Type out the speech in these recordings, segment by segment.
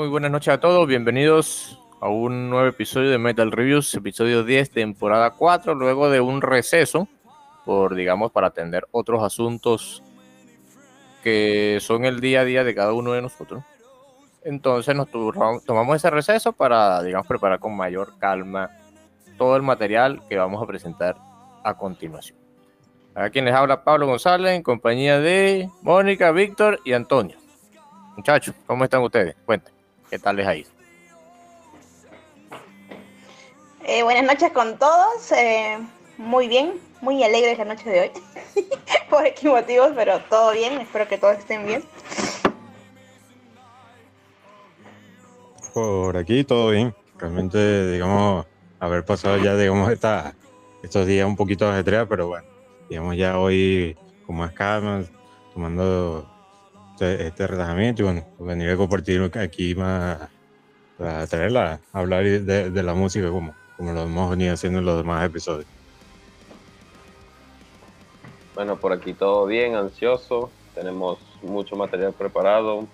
muy buenas noches a todos. Bienvenidos a un nuevo episodio de Metal Reviews, episodio 10, temporada 4, luego de un receso por, digamos, para atender otros asuntos que son el día a día de cada uno de nosotros. Entonces nos tomamos ese receso para, digamos, preparar con mayor calma todo el material que vamos a presentar a continuación. A quien les habla Pablo González en compañía de Mónica, Víctor y Antonio. Muchachos, ¿cómo están ustedes? Cuenten, ¿qué tal les ha ido? Eh, buenas noches con todos. Eh, muy bien, muy alegre la noche de hoy. Por X motivos, pero todo bien. Espero que todos estén bien. Por aquí todo bien. Realmente, digamos, haber pasado ya, digamos, esta, estos días un poquito ajetreados, pero bueno, digamos ya hoy con más calma, tomando este, este relajamiento y bueno, venir a compartir aquí más, para traerla, hablar de, de, la música como, como lo hemos venido haciendo en los demás episodios. Bueno, por aquí todo bien, ansioso, tenemos mucho material preparado,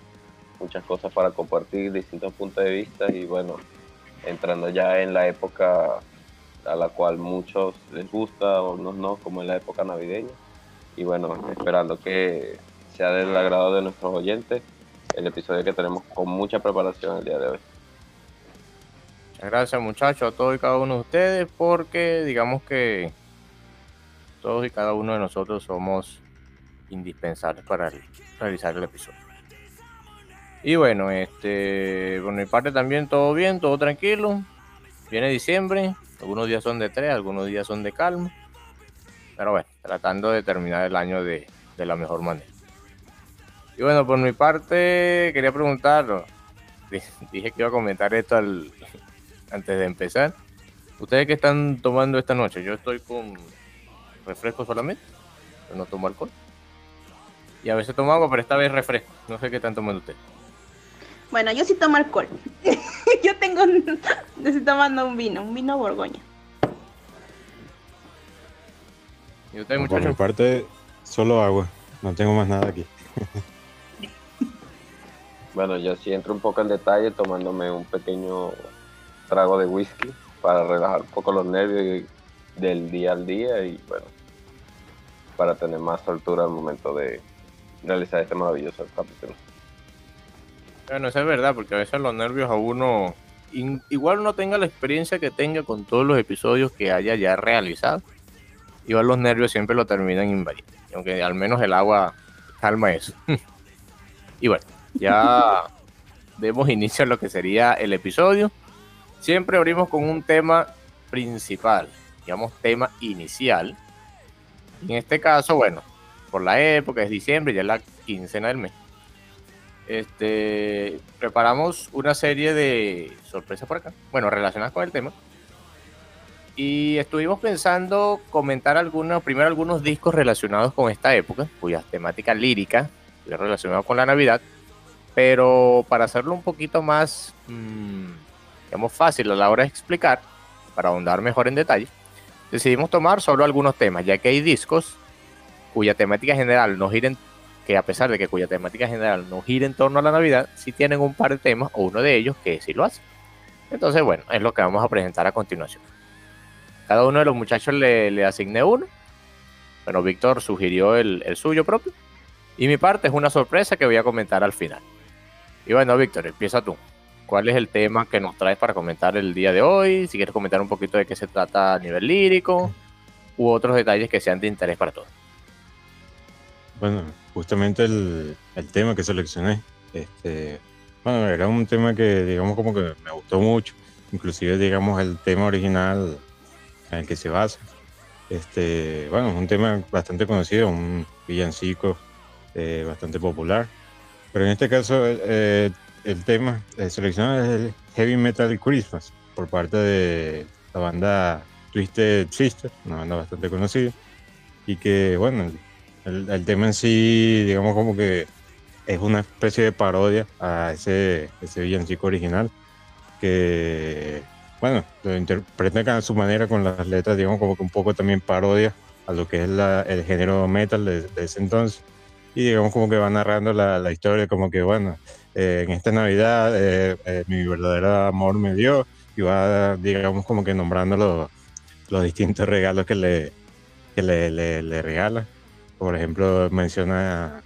muchas cosas para compartir, distintos puntos de vista y bueno, entrando ya en la época a la cual muchos les gusta o no, no, como en la época navideña. Y bueno, esperando que sea del agrado de nuestros oyentes el episodio que tenemos con mucha preparación el día de hoy. Muchas gracias muchachos a todos y cada uno de ustedes porque digamos que todos y cada uno de nosotros somos indispensables para realizar el episodio. Y bueno, este, por mi parte también todo bien, todo tranquilo. Viene diciembre, algunos días son de tres, algunos días son de calma. Pero bueno, tratando de terminar el año de, de la mejor manera. Y bueno, por mi parte, quería preguntar, dije que iba a comentar esto al, antes de empezar. ¿Ustedes qué están tomando esta noche? Yo estoy con refresco solamente, pero no tomo alcohol. Y a veces tomo agua, pero esta vez refresco. No sé qué están tomando ustedes. Bueno, yo sí tomo alcohol. yo tengo, estoy tomando un vino, un vino borgoña. ¿Y ustedes, Por mi parte, solo agua. No tengo más nada aquí. Bueno, yo sí entro un poco en detalle tomándome un pequeño trago de whisky para relajar un poco los nervios del día al día y bueno, para tener más soltura al momento de realizar este maravilloso capítulo. Bueno, eso es verdad, porque a veces los nervios a uno, igual no tenga la experiencia que tenga con todos los episodios que haya ya realizado, igual los nervios siempre lo terminan invadiendo, aunque al menos el agua calma eso. y bueno, ya demos inicio a lo que sería el episodio. Siempre abrimos con un tema principal, digamos tema inicial. En este caso, bueno, por la época, es diciembre, ya es la quincena del mes. Este, preparamos una serie de sorpresas por acá, bueno, relacionadas con el tema. Y estuvimos pensando comentar algunos, primero algunos discos relacionados con esta época, cuya temática lírica, relacionada con la Navidad, pero para hacerlo un poquito más, mmm, digamos, fácil a la hora de explicar, para ahondar mejor en detalle, decidimos tomar solo algunos temas, ya que hay discos cuya temática general no gira que a pesar de que cuya temática general no gira en torno a la Navidad, sí tienen un par de temas, o uno de ellos que sí lo hace. Entonces, bueno, es lo que vamos a presentar a continuación. cada uno de los muchachos le, le asigné uno. Bueno, Víctor sugirió el suyo propio. Y mi parte es una sorpresa que voy a comentar al final. Y bueno, Víctor, empieza tú. ¿Cuál es el tema que nos traes para comentar el día de hoy? Si quieres comentar un poquito de qué se trata a nivel lírico u otros detalles que sean de interés para todos. Bueno, justamente el, tema que seleccioné, este, bueno, era un tema que digamos como que me gustó mucho, inclusive digamos el tema original en el que se basa. Este, bueno, es un tema bastante conocido, un villancico eh, bastante popular. Pero en este caso eh, el tema seleccionado es el Heavy Metal Christmas por parte de la banda Twisted Sister, una banda bastante conocida. Y que, bueno, el, tema en sí, digamos como que es una especie de parodia a ese, ese villancico original que, bueno, lo interpretan a su manera con las letras, digamos como que un poco también parodia a lo que es el género metal de, ese entonces. Y digamos como que va narrando la, la historia como que, bueno, eh, en esta Navidad eh, eh, mi verdadero amor me dio y va, digamos como que nombrando los, los distintos regalos que le, que le, le, le regala. Por ejemplo, menciona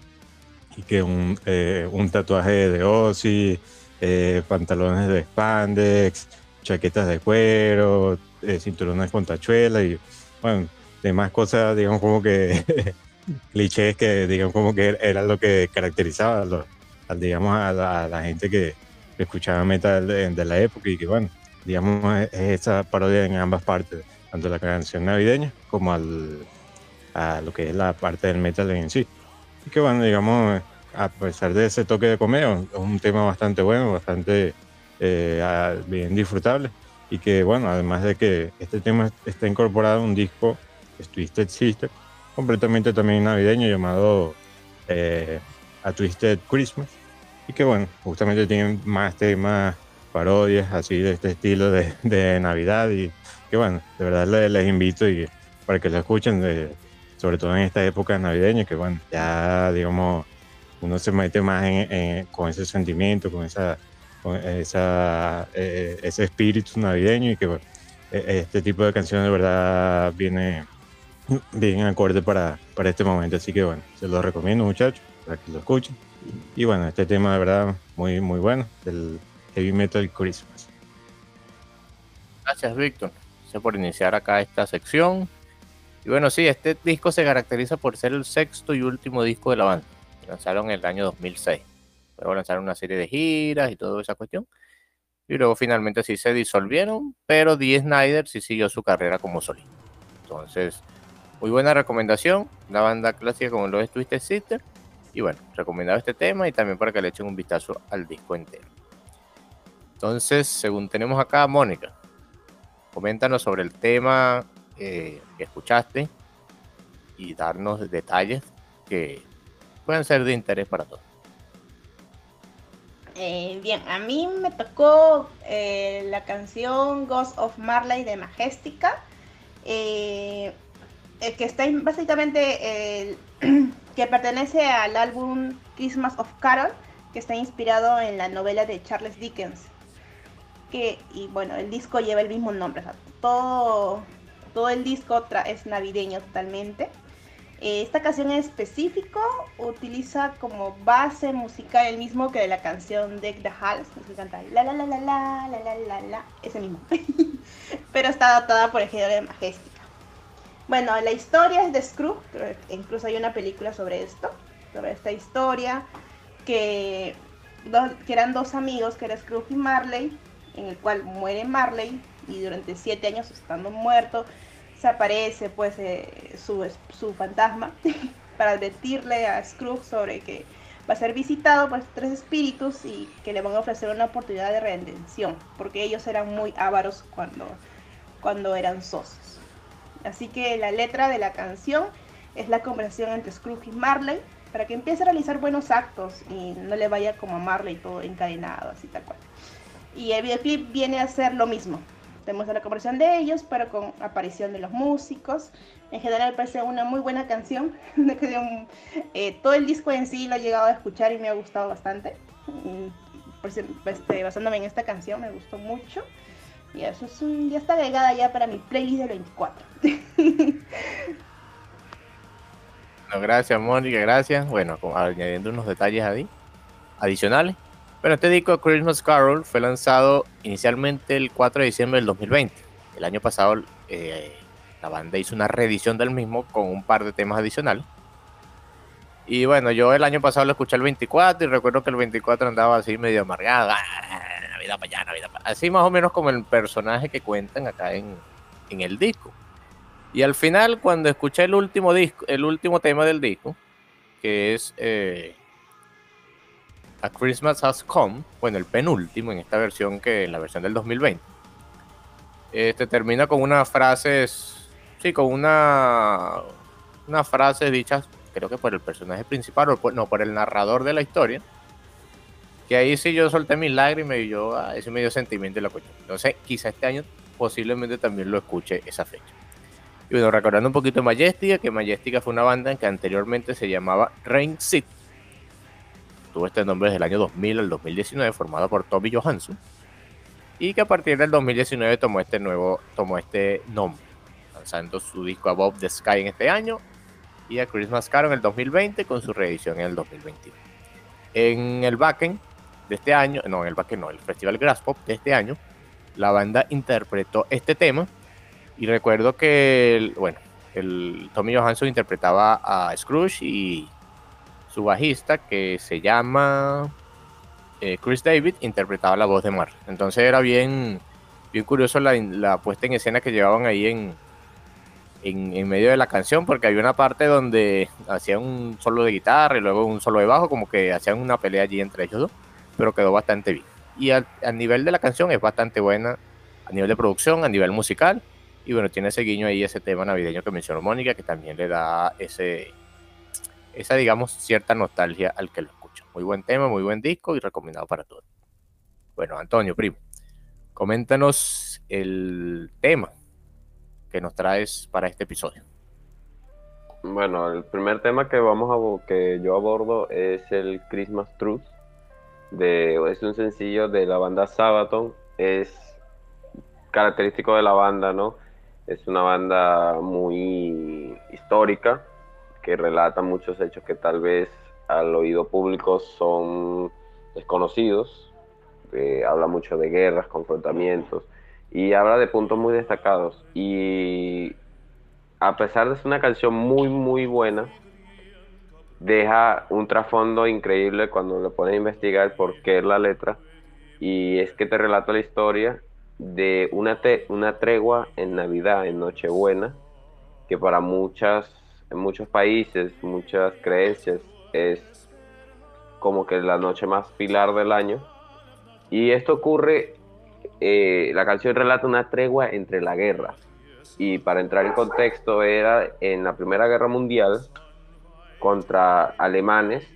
que un, eh, un tatuaje de Ozzy, eh, pantalones de spandex, chaquetas de cuero, eh, cinturones con tachuela y, bueno, demás cosas, digamos, como que clichés que, digamos, como que era lo que caracterizaba a, a digamos, a la, a la, gente que escuchaba metal de, de, la época y que, bueno, digamos, es esa parodia en ambas partes, tanto la canción navideña como al, a lo que es la parte del metal en sí. Y que bueno, digamos, a pesar de ese toque de comedia, es un tema bastante bueno, bastante eh, bien disfrutable. Y que bueno, además de que este tema está incorporado en un disco, Twisted Sister, completamente también navideño llamado eh, A Twisted Christmas. Y que bueno, justamente tienen más temas, parodias así de este estilo de, de Navidad. Y que bueno, de verdad les, les invito y para que lo escuchen. De, sobre todo en esta época navideña, que bueno, ya digamos, uno se mete más en, en, con ese sentimiento, con, esa, esa, eh, ese espíritu navideño y que bueno, este tipo de canciones de verdad viene bien acorde para, para este momento. Así que bueno, se lo recomiendo muchachos, para que lo escuchen. Y bueno, este tema de verdad muy, muy bueno, del Heavy Metal Christmas. Gracias, Víctor. Gracias por iniciar acá esta sección. Y bueno, sí, este disco se caracteriza por ser el sexto y último disco de la banda. Lanzaron en el año 2006. Luego lanzaron una serie de giras y toda esa cuestión. Y luego finalmente sí se disolvieron, pero Dee Snyder sí siguió su carrera como solista. Entonces, muy buena recomendación. Una banda clásica como lo es Twisted Sister. Y bueno, recomendado este tema y también para que le echen un vistazo al disco entero. Entonces, según tenemos acá, Mónica, coméntanos sobre el tema eh, que escuchaste y darnos detalles que pueden ser de interés para todos. Eh, bien, a mí me tocó eh, la canción Ghost of Marley de Majestica, que está básicamente que pertenece al álbum Christmas of Carol, que está inspirado en la novela de Charles Dickens. Que, y bueno, el disco lleva el mismo nombre, o sea, todo todo el disco es navideño totalmente. Eh, esta canción en específico utiliza como base musical el mismo que de la canción Deck the Halls, que canta la la la la la la la la la, ese mismo. Pero está adaptada por el género de Majestica. Bueno, la historia es de Scrooge, incluso hay una película sobre esto, sobre esta historia, que, eran dos amigos, que eran Scrooge y Marley, en el cual muere Marley y durante siete años estando muerto, se aparece pues eh, su, su, fantasma para advertirle a Scrooge sobre que va a ser visitado por tres espíritus y que le van a ofrecer una oportunidad de redención, porque ellos eran muy ávaros cuando, cuando eran socios. Así que la letra de la canción es la conversación entre Scrooge y Marley para que empiece a realizar buenos actos y no le vaya como a Marley todo encadenado, así tal cual. Y el videoclip viene a ser lo mismo, tenemos la conversión de ellos, pero con aparición de los músicos. En general parece una muy buena canción. eh, todo el disco en sí lo he llegado a escuchar y me ha gustado bastante. Pues, este, basándome en esta canción me gustó mucho. Y eso es un, ya está agregada ya para mi playlist del 24. No, gracias, Mónica, gracias. Bueno, añadiendo unos detalles ahí, adicionales. Bueno, este disco Christmas Carol fue lanzado inicialmente el 4 de diciembre del 2020. El año pasado eh, la banda hizo una reedición del mismo con un par de temas adicionales. Y bueno, yo el año pasado lo escuché el 24 y recuerdo que el 24 andaba así medio amargado. Así más o menos como el personaje que cuentan acá en, en el disco. Y al final, cuando escuché el último disco, el último tema del disco, que es eh, A Christmas Has Come, bueno, el penúltimo en esta versión que en la versión del 2020, este termina con unas frases, sí, con una, unas frases dichas, creo que por el personaje principal, o por, no, por el narrador de la historia, que ahí sí yo solté mis lágrimas y yo, ah, ese medio sentimiento de la cuestión. Entonces, quizá este año posiblemente también lo escuche esa fecha. Y bueno, recordando un poquito Majestica, que Majestica fue una banda que anteriormente se llamaba Rain City. Tuvo este nombre desde el año 2000 al 2019, formado por Tommy Johansson. Y que a partir del 2019 tomó este nuevo, tomó este nombre, lanzando su disco Above the Sky en este año y a Christmas Carol en el 2020 con su reedición en el 2021. En el backend de este año, no, en el no, el Festival Grass Pop de este año, la banda interpretó este tema y recuerdo que, bueno, el Tommy Johansson interpretaba a Scrooge y su bajista, que se llama eh, Chris David, interpretaba la voz de Mar. Entonces era bien, bien curioso la, puesta en escena que llevaban ahí en, en, medio de la canción, porque había una parte donde hacían un solo de guitarra y luego un solo de bajo, como que hacían una pelea allí entre ellos dos, pero quedó bastante bien. Y a nivel de la canción es bastante buena, a nivel de producción, a nivel musical y bueno, tiene ese guiño ahí, ese tema navideño que mencionó Mónica, que también le da ese, esa, digamos, cierta nostalgia al que lo escucha. Muy buen tema, muy buen disco y recomendado para todos. Bueno, Antonio, primo, coméntanos el tema que nos traes para este episodio. Bueno, el primer tema que vamos a que yo abordo es el Christmas Truth. De, es un sencillo de la banda Sabaton. Es característico de la banda, ¿no? Es una banda muy histórica que relata muchos hechos que tal vez al oído público son desconocidos. habla mucho de guerras, confrontamientos y habla de puntos muy destacados. Y a pesar de ser una canción muy, muy buena, deja un trasfondo increíble cuando le pones a investigar por qué es la letra. Y es que te relata la historia de una, una tregua en Navidad, en Nochebuena, que para muchas, muchos países, muchas creencias, es como que la noche más pilar del año. Y esto ocurre, eh, la canción relata una tregua entre la guerra. Y para entrar en contexto, era en la Primera Guerra Mundial contra alemanes,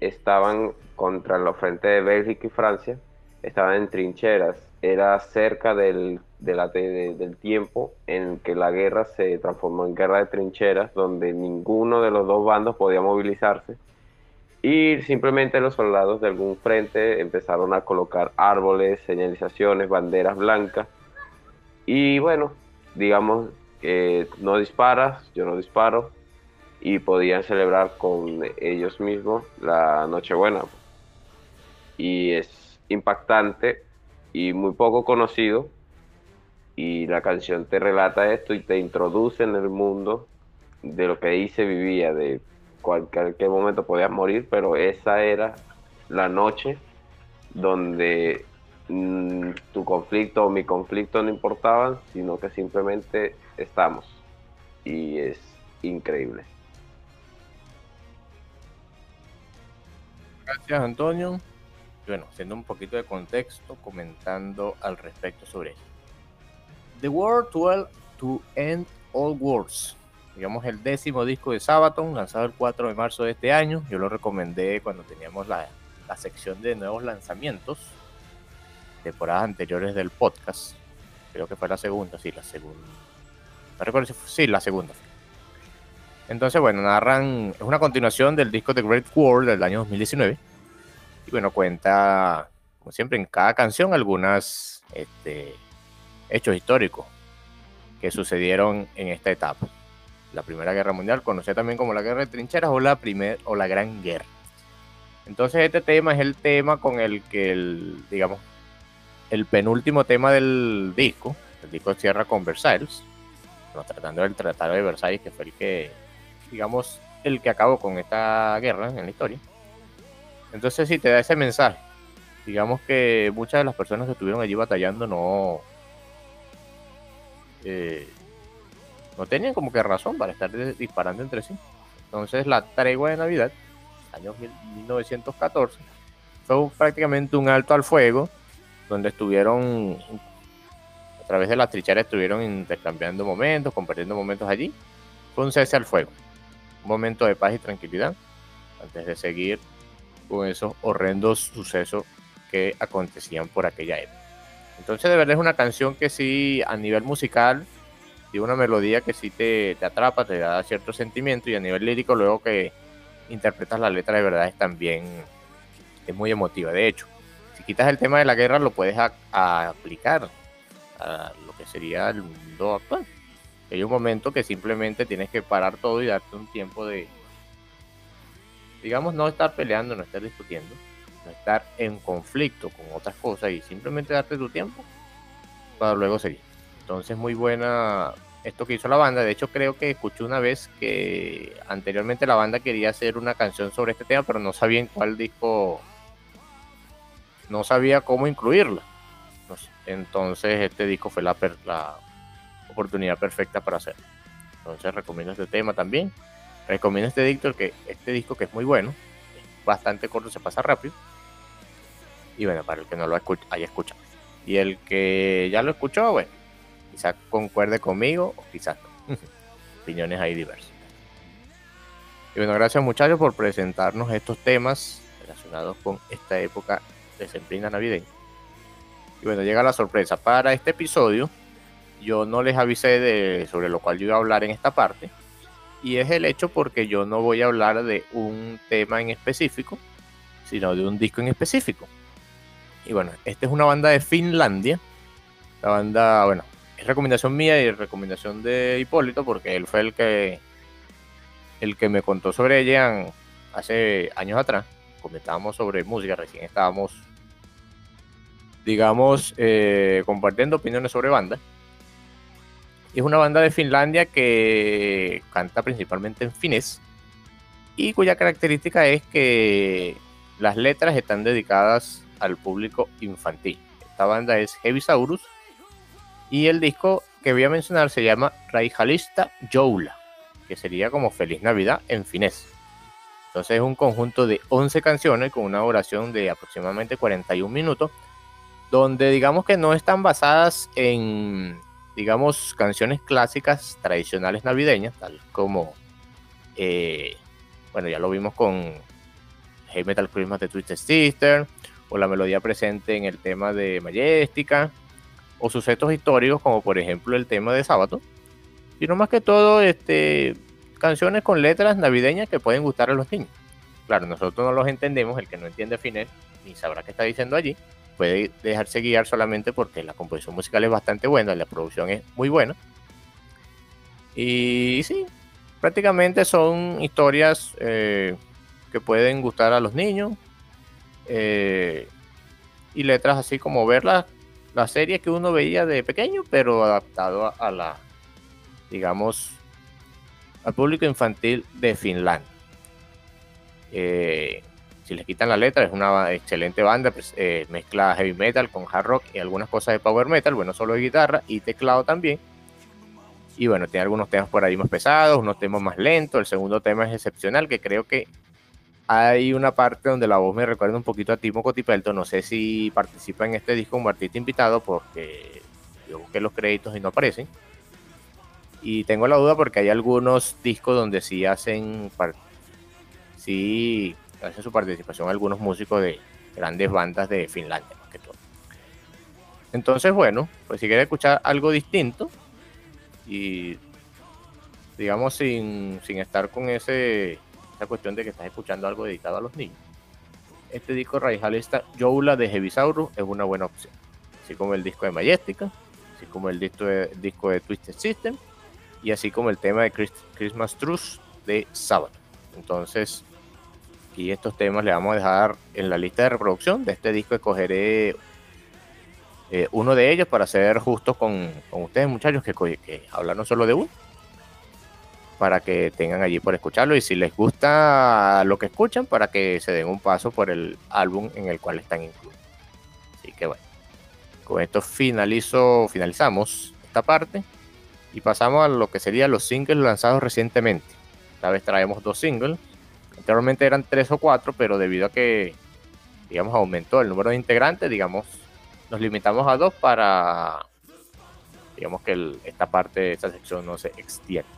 estaban contra los frentes de Bélgica y Francia, estaban en trincheras era cerca del, del tiempo en que la guerra se transformó en guerra de trincheras, donde ninguno de los dos bandos podía movilizarse. Y simplemente los soldados de algún frente empezaron a colocar árboles, señalizaciones, banderas blancas. Y bueno, digamos, que no disparas, yo no disparo. Y podían celebrar con ellos mismos la Nochebuena. Y es impactante y muy poco conocido. Y la canción te relata esto y te introduce en el mundo de lo que ahí se vivía, de cualquier, momento podías morir, pero esa era la noche donde mm, tu conflicto o mi conflicto no importaban, sino que simplemente estamos. Y es increíble. Gracias, Antonio bueno, haciendo un poquito de contexto, comentando al respecto sobre ello. The World 12 to End All Wars, digamos el décimo disco de Sabaton, lanzado el 4 de marzo de este año. Yo lo recomendé cuando teníamos la, la sección de nuevos lanzamientos, temporadas anteriores del podcast. Creo que fue la segunda, sí, la segunda. No recuerdo si fue, sí, la segunda. Entonces, bueno, narran, es una continuación del disco The Great War del año 2019 y bueno, cuenta, como siempre, en cada canción algunas este, hechos históricos que sucedieron en esta etapa. La Primera Guerra Mundial, conocida también como la Guerra de Trincheras o la, primer, o la Gran Guerra. Entonces este tema es el tema con el que, el, digamos, el penúltimo tema del disco, el disco cierra con Versailles, tratando del Tratado de Versailles, que fue el que, digamos, el que acabó con esta guerra en la historia. Entonces sí te da ese mensaje. Digamos que muchas de las personas que estuvieron allí batallando no, eh, no tenían como que razón para estar disparando entre sí. Entonces la tregua de Navidad, año 1914, fue prácticamente un alto al fuego, donde estuvieron, a través de las trincheras estuvieron intercambiando momentos, compartiendo momentos allí. Fue un cese al fuego, momento de paz y tranquilidad, antes de seguir con esos horrendos sucesos que acontecían por aquella época. Entonces de verdad es una canción que sí a nivel musical tiene una melodía que sí te, te, atrapa, te da cierto sentimiento y a nivel lírico luego que interpretas la letra de verdad es también es muy emotiva. De hecho, si quitas el tema de la guerra lo puedes aplicar a lo que sería el mundo actual. Hay un momento que simplemente tienes que parar todo y darte un tiempo de, digamos, no estar peleando, no estar discutiendo, no estar en conflicto con otras cosas y simplemente darte tu tiempo para luego seguir. Entonces, muy buena esto que hizo la banda. De hecho, creo que escuché una vez que anteriormente la banda quería hacer una canción sobre este tema, pero no sabía en cuál disco, no sabía cómo incluirla. Entonces, este disco fue la, la oportunidad perfecta para hacerlo. Entonces, recomiendo este tema también. Recomiendo este disco, que, este disco que es muy bueno, es bastante corto, se pasa rápido. Y bueno, para el que no lo haya escuchado. Y el que ya lo escuchó, bueno, quizás concuerde conmigo o quizás no. Opiniones ahí diversas. Y bueno, gracias muchachos por presentarnos estos temas relacionados con esta época de sembrina navideña. Y bueno, llega la sorpresa. Para este episodio, yo no les avisé de, sobre lo cual yo iba a hablar en esta parte. Y es el hecho porque yo no voy a hablar de un tema en específico, sino de un disco en específico. Y bueno, esta es una banda de Finlandia. La banda, bueno, es recomendación mía y recomendación de Hipólito porque él fue el que el que me contó sobre ella hace años atrás. Comentábamos sobre música, recién estábamos, digamos, eh, compartiendo opiniones sobre banda. Es una banda de Finlandia que canta principalmente en finés y cuya característica es que las letras están dedicadas al público infantil. Esta banda es Heavy Saurus y el disco que voy a mencionar se llama Raijalista Joula, que sería como Feliz Navidad en finés. Entonces es un conjunto de 11 canciones con una oración de aproximadamente 41 minutos, donde digamos que no están basadas en, digamos, canciones clásicas tradicionales navideñas, tal como, eh, bueno, ya lo vimos con Heavy Metal Christmas de Twisted Sister, o la melodía presente en el tema de Majestica, o sucesos históricos como por ejemplo el tema de Sábado, sino más que todo este, canciones con letras navideñas que pueden gustar a los niños. Claro, nosotros no los entendemos, el que no entiende Finer ni sabrá qué está diciendo allí, dejarse guiar solamente porque la composición musical es bastante buena, la producción es muy buena. Y sí, prácticamente son historias eh, que pueden gustar a los niños, eh, y letras así como ver la, la, serie que uno veía de pequeño, pero adaptado a, la, digamos, al público infantil de Finlandia. Eh, si les quitan la letra, es una excelente banda, pues, eh, mezcla heavy metal con hard rock y algunas cosas de power metal, bueno, solo de guitarra y teclado también. Y bueno, tiene algunos temas por ahí más pesados, unos temas más lentos. El segundo tema es excepcional, que creo que hay una parte donde la voz me recuerda un poquito a Timo Cotipelto. No sé si participa en este disco como artista invitado porque yo busqué los créditos y no aparecen. Y tengo la duda porque hay algunos discos donde sí hacen, sí hacen su participación algunos músicos de grandes bandas de Finlandia, más que todo. Entonces, bueno, pues si quieres escuchar algo distinto y digamos sin, sin estar con ese cuestión de que estás escuchando algo dedicado a los niños. Este disco Raijalista Joula de Heavisaurus es una buena opción, así como el disco de Majestica, así como el disco de, disco de Twisted System y así como el tema de Christmas Truce de Sabbath. Entonces, aquí estos temas le vamos a dejar en la lista de reproducción de este disco. Escogeré eh, uno de ellos para ser justos con, ustedes, muchachos, que, que hablaron solo de uno para que tengan allí por escucharlo y si les gusta lo que escuchan para que se den un paso por el álbum en el cual están incluidos. Así que bueno, con esto finalizo, finalizamos esta parte y pasamos a lo que serían los singles lanzados recientemente. Esta vez traemos dos singles. Anteriormente eran tres o cuatro, pero debido a que, digamos, aumentó el número de integrantes, digamos, nos limitamos a dos para, digamos, que esta parte esta sección no se extienda.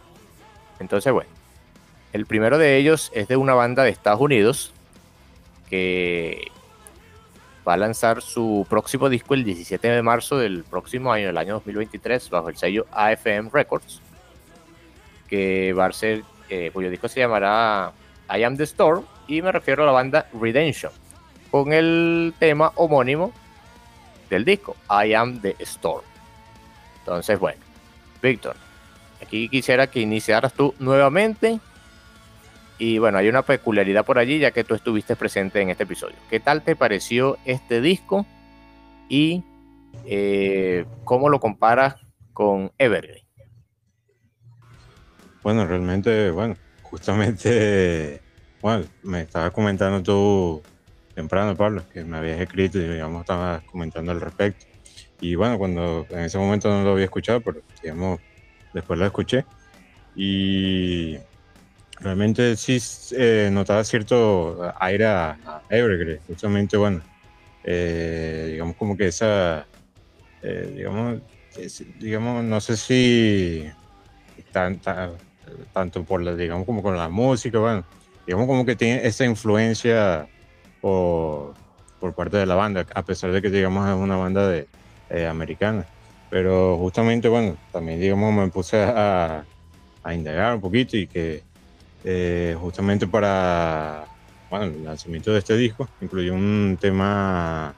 Entonces, bueno, el primero de ellos es de una banda de Estados Unidos que va a lanzar su próximo disco el 17 de marzo del próximo año, el año 2023, bajo el sello AFM Records, que va a ser, eh, cuyo disco se llamará I Am the Storm, y me refiero a la banda Redemption, con el tema homónimo del disco, I Am the Storm. Entonces, bueno, Víctor, Aquí quisiera que iniciaras tú nuevamente. Y bueno, hay una peculiaridad por allí, ya que tú estuviste presente en este episodio. ¿Qué tal te pareció este disco? Y eh, cómo lo comparas con Evergreen. Bueno, realmente, bueno, justamente, bueno, me estabas comentando tú temprano, Pablo, que me habías escrito y digamos estabas comentando al respecto. Y bueno, cuando en ese momento no lo había escuchado, pero digamos, después lo escuché y realmente sí eh, notaba cierto aire a, Evergreen, justamente, bueno, eh, digamos como que esa, eh, digamos, digamos, no sé si tanto por la, digamos, como con la música, bueno, digamos como que tiene esa influencia por, por parte de la banda, a pesar de que, digamos, es una banda de, americana. Pero justamente, bueno, también digamos me puse a, a indagar un poquito y que eh, justamente para bueno, el lanzamiento de este disco incluyó un tema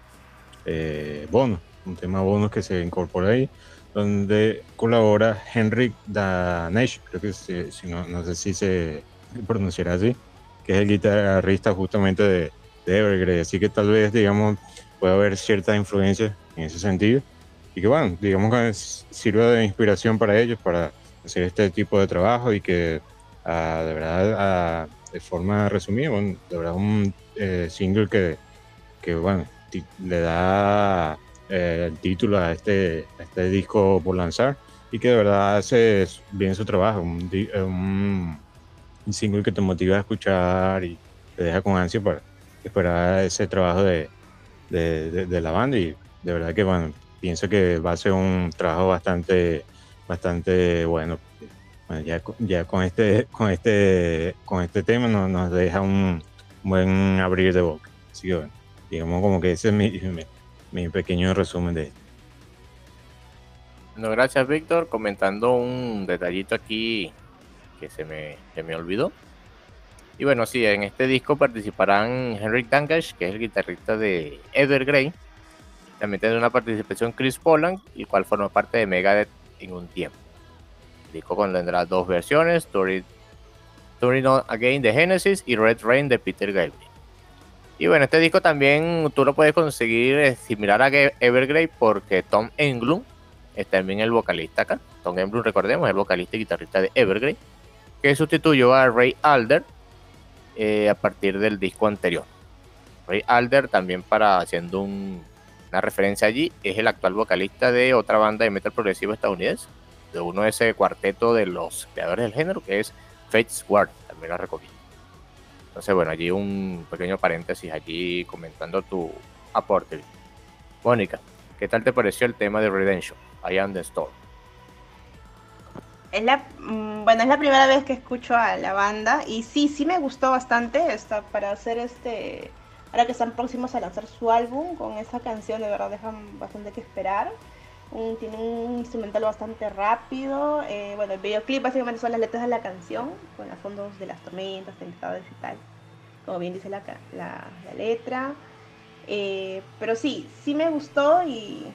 eh, bono, un tema bono que se incorpora ahí, donde colabora Henrik Danesh, creo que si, no, no sé si se pronunciará así, que es el guitarrista justamente de, de Evergrey, así que tal vez, digamos, puede haber cierta influencia en ese sentido. Y que bueno, digamos que sirva de inspiración para ellos para hacer este tipo de trabajo y que ah, de verdad ah, de forma resumida, bueno, de verdad un eh, single que, que bueno, le da eh, el título a este, este disco por lanzar y que de verdad hace bien su trabajo, un, un, single que te motiva a escuchar y te deja con ansia para esperar ese trabajo de, de, de la banda y de verdad que bueno, pienso que va a ser un trabajo bastante, bastante bueno. ya, ya con este, con este, con este tema nos, nos deja un buen abrir de boca. Así que bueno, digamos como que ese es mi, mi, pequeño resumen de esto. No, gracias Víctor. Comentando un detallito aquí que se me, se me olvidó. Y bueno, sí, en este disco participarán Henrik Dangash, que es el guitarrista de Evergrey, también tiene una participación Chris Poland, el cual formó parte de Megadeth en un tiempo. El disco contendrá dos versiones, Turning On Again de Genesis y Red Rain de Peter Gabriel. Y bueno, este disco también tú lo puedes conseguir eh, similar a Evergrey porque Tom Englund es también el vocalista acá. Tom Englund, recordemos, es el vocalista y guitarrista de Evergrey, que sustituyó a Ray Alder eh, a partir del disco anterior. Ray Alder también para haciendo un una referencia allí es el actual vocalista de otra banda de metal progresivo estadounidense, de uno de ese cuarteto de los creadores del género, que es Fates Guard, también la recomiendo. Entonces, bueno, allí un pequeño paréntesis allí comentando tu aporte. Mónica, ¿qué tal te pareció el tema de Redemption, I Am the Storm? Es la, mm, bueno, es la primera vez que escucho a la banda y sí, sí me gustó bastante está para hacer este Ahora que están próximos a lanzar su álbum, con esa canción de verdad dejan bastante que esperar. Tiene un instrumental bastante rápido. Eh, bueno, el videoclip básicamente son las letras de la canción, con los fondos de las tormentas, tempestades y tal. Como bien dice la, la, letra. Eh, pero sí, sí me gustó y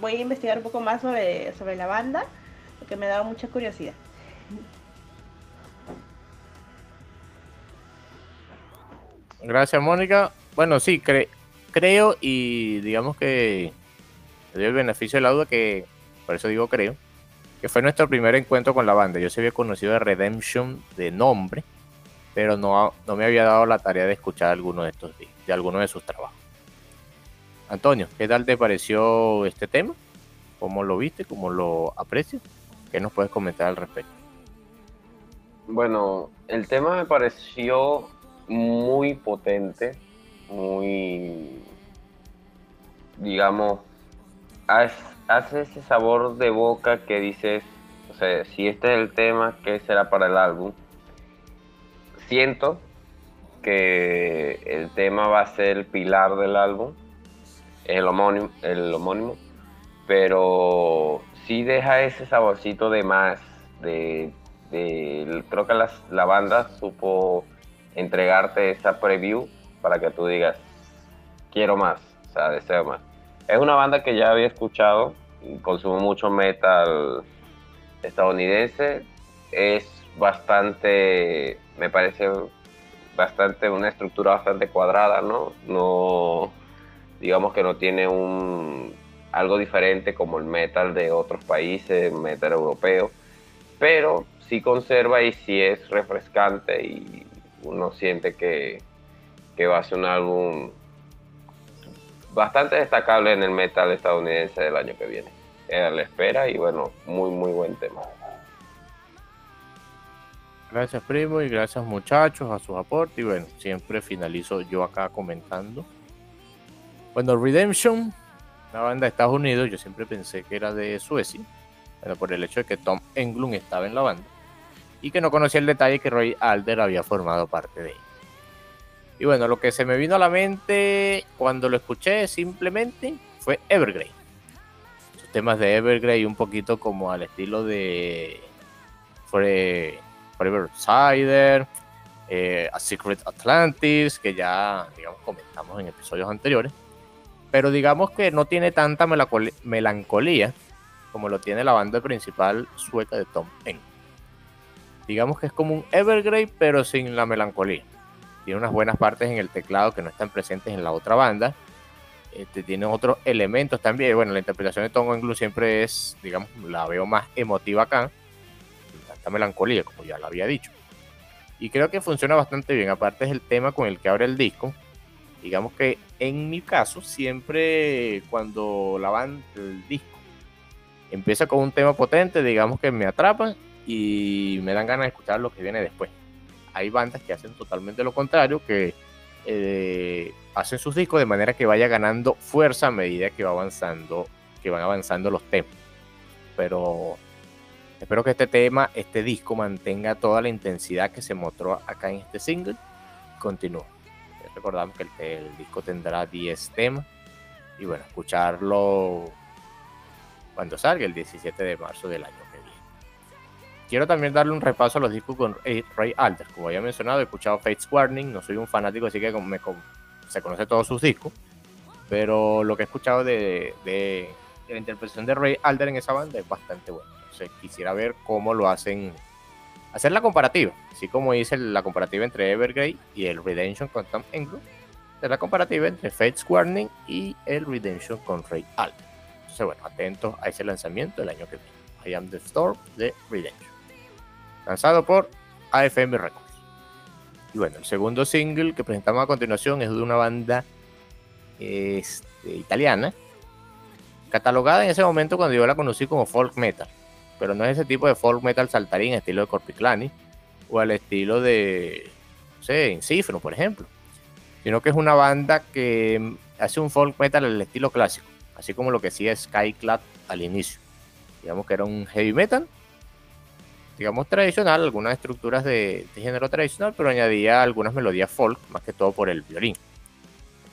voy a investigar un poco más sobre, sobre la banda, porque me ha dado mucha curiosidad. Gracias, Mónica. Bueno, sí, creo y digamos que le doy el beneficio de la duda que, por eso digo creo, que fue nuestro primer encuentro con la banda. Yo se había conocido de Redemption de nombre, pero no, no me había dado la tarea de escuchar alguno de estos de alguno de sus trabajos. Antonio, ¿qué tal te pareció este tema? ¿Cómo lo viste? ¿Cómo lo aprecias? ¿Qué nos puedes comentar al respecto? Bueno, el tema me pareció muy potente, muy, digamos, hace ese sabor de boca que dices, o sea, si este es el tema, ¿qué será para el álbum? Siento que el tema va a ser el pilar del álbum, el homónimo, el homónimo pero sí deja ese saborcito de más, de, creo que la banda supo entregarte esa preview para que tú digas, quiero más, o sea, deseo más. Es una banda que ya había escuchado, consumo mucho metal estadounidense, es bastante, me parece bastante, una estructura bastante cuadrada, ¿no? No, digamos que no tiene un, algo diferente como el metal de otros países, metal europeo, pero sí conserva y sí es refrescante y uno siente que, va a ser un álbum bastante destacable en el metal estadounidense del año que viene. A la espera y bueno, muy muy buen tema. Gracias primo y gracias muchachos a sus aportes y bueno, siempre finalizo yo acá comentando. Bueno, Redemption, la banda de Estados Unidos, yo siempre pensé que era de Suecia, pero por el hecho de que Tom Englund estaba en la banda y que no conocía el detalle que Roy Alder había formado parte de ella. Y bueno, lo que se me vino a la mente cuando lo escuché simplemente fue Evergrey. Los temas de Evergrey un poquito como al estilo de Forever Cider, eh, A Secret Atlantis, que ya comentamos en episodios anteriores. Pero digamos que no tiene tanta melancolía como lo tiene la banda principal sueca de Tom Englund digamos que es como un Evergrey, pero sin la melancolía. Tiene unas buenas partes en el teclado que no están presentes en la otra banda. Este, tiene otros elementos también. Bueno, la interpretación de Tongo Englu siempre es, digamos, la veo más emotiva acá. Tanta melancolía, como ya lo había dicho. Y creo que funciona bastante bien. Aparte es el tema con el que abre el disco. Digamos que en mi caso, siempre cuando la banda, el disco empieza con un tema potente, digamos que me atrapa y me dan ganas de escuchar lo que viene después. Hay bandas que hacen totalmente lo contrario, que eh, hacen sus discos de manera que vaya ganando fuerza a medida que va avanzando, que van avanzando los temas. Pero espero que este tema, este disco mantenga toda la intensidad que se mostró acá en este single y continúe. Recordamos que el disco tendrá 10 temas y bueno, escucharlo cuando salga el 17 de marzo del año Quiero también darle un repaso a los discos con Ray Alter. Como ya mencionado, he escuchado Fates Warning, no soy un fanático, así que se conoce todos sus discos. Pero lo que he escuchado de, la interpretación de Ray Alter en esa banda es bastante bueno. Entonces quisiera ver cómo lo hacen. Hacer la comparativa, así como hice la comparativa entre Evergrey y el Redemption con Tom Englund. Es la comparativa entre Fates Warning y el Redemption con Ray Alter. Entonces, bueno, atentos a ese lanzamiento el año que viene. I Am the Storm de Redemption lanzado por AFM Records. Y bueno, el segundo single que presentamos a continuación es de una banda este, italiana, catalogada en ese momento cuando yo la conocí como folk metal, pero no es ese tipo de folk metal saltarín, estilo de Corpiclani, o al estilo de, no sé, Incifro, por ejemplo, sino que es una banda que hace un folk metal al estilo clásico, así como lo que hacía Skyclad al inicio. Digamos que era un heavy metal, digamos, tradicional, algunas estructuras de, género tradicional, pero añadía algunas melodías folk, más que todo por el violín.